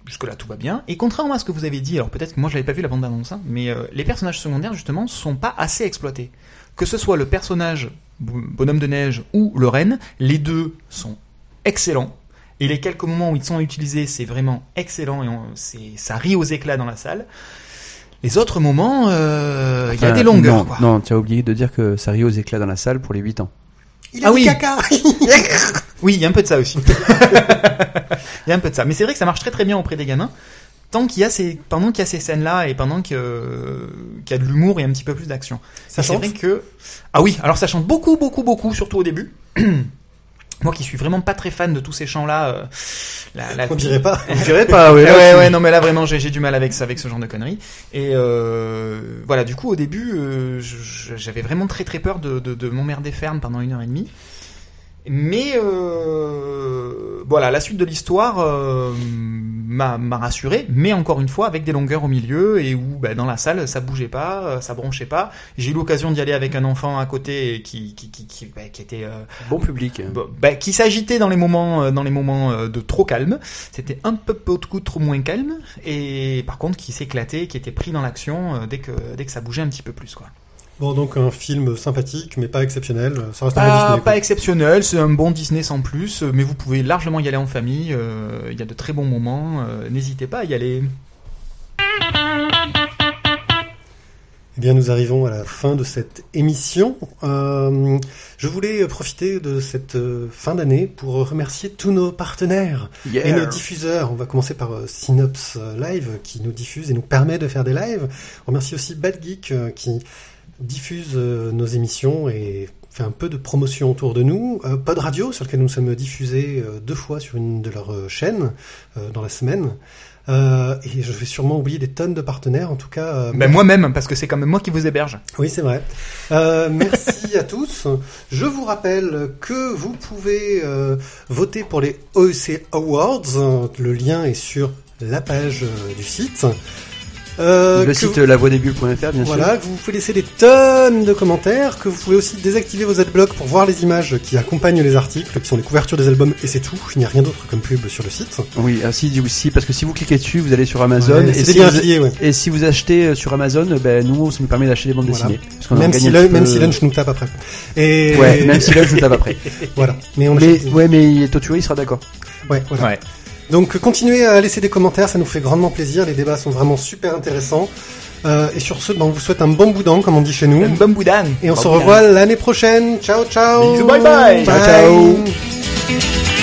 Jusque là tout va bien. Et contrairement à ce que vous avez dit, alors peut-être que moi je l'avais pas vu la bande annonce, hein, mais euh, les personnages secondaires justement sont pas assez exploités. Que ce soit le personnage bo- bonhomme de neige ou le renne, les deux sont excellents. Et les quelques moments où ils sont utilisés, c'est vraiment excellent et on- c'est ça rit aux éclats dans la salle. Les autres moments, euh, il y a des longueurs. Non, quoi. non, tu as oublié de dire que ça rit aux éclats dans la salle pour les 8 ans. Il a Ah dit oui. caca [laughs] Oui, il y a un peu de ça aussi. [laughs] Il y a un peu de ça. Mais c'est vrai que ça marche très très bien auprès des gamins. Tant qu'il y a ces, pendant qu'il y a ces scènes-là et pendant que, qu'il y a de l'humour et un petit peu plus d'action. Ça Et c'est chante vrai que, ah oui, alors ça chante beaucoup, beaucoup, beaucoup, surtout au début. [clears throat] Moi qui suis vraiment pas très fan de tous ces chants-là, euh, la, la- On dirait pas. Je dirais [laughs] pas, Ouais, ouais, ouais, non, mais là vraiment, j'ai j'ai du mal avec ça, avec ce genre de conneries. Et euh, voilà, du coup, au début, euh, j'avais vraiment très très peur de, de, de m'emmerder ferme pendant une heure et demie. Mais euh, voilà, la suite de l'histoire euh, m'a m'a rassuré, mais encore une fois avec des longueurs au milieu et où bah, dans la salle ça bougeait pas, euh, ça bronchait pas. J'ai eu l'occasion d'y aller avec un enfant à côté qui qui qui, qui, bah, qui était euh, Bon public. Bon, bah, qui s'agitait dans les moments euh, dans les moments euh, de trop calme. C'était un peu beaucoup trop moins calme et par contre qui s'éclatait, qui était pris dans l'action dès que dès que ça bougeait un petit peu plus quoi. Bon, donc un film sympathique, mais pas exceptionnel. Ça reste un Pas, Disney. pas exceptionnel, c'est un bon Disney sans plus, mais vous pouvez largement y aller en famille. euh, Il y a de très bons moments. euh, N'hésitez pas à y aller. Eh bien, nous arrivons à la fin de cette émission. Euh, je voulais profiter de cette fin d'année pour remercier tous nos partenaires et nos diffuseurs. On va commencer par Synops Live qui nous diffuse et nous permet de faire des lives. On remercie aussi Bad Geek qui diffuse euh, nos émissions et fait un peu de promotion autour de nous. Euh, Pod Radio sur lequel nous sommes diffusés euh, deux fois sur une de leurs euh, chaînes dans la semaine. Euh, et je vais sûrement oublier des tonnes de partenaires. En tout cas, euh, Ben, moi-même, parce que c'est quand même moi qui vous héberge. oui, c'est vrai. Euh, merci à tous. Je vous rappelle que vous pouvez euh, voter pour les OEC Awards. Le lien est sur la page du site. Euh, Le site vous- lavoidesbulles.fr, bien voilà, que vous pouvez laisser des tonnes de commentaires, que vous pouvez aussi désactiver vos adblocks pour voir les images qui accompagnent les articles, qui sont les couvertures des albums, et c'est tout. Il n'y a rien d'autre comme pub sur le site. sûr. Oui, ah, si, si, parce que si vous cliquez dessus, vous allez sur Amazon. Ouais, et, c'est si vous, ouais. et si vous achetez euh, sur Amazon, euh, ben, nous, ça nous permet d'acheter des bandes Voilà. dessinées. Parce qu'on en Même si, un le- petit même peu- si Lunch nous tape après. Et Ouais, même si Lunch nous tape après. [laughs] voilà. Mais on Mais, ouais, mais Toturi il sera d'accord. ouais, voilà. Ouais. Donc continuez à laisser des commentaires, ça nous fait grandement plaisir. Les débats sont vraiment super intéressants. Euh, et sur ce, ben, on vous souhaite un bon boudin, comme on dit chez nous. Un bon boudin. Et on Bon se boudin. revoit l'année prochaine. Ciao, ciao. Bisous, bye bye. Ciao, ciao.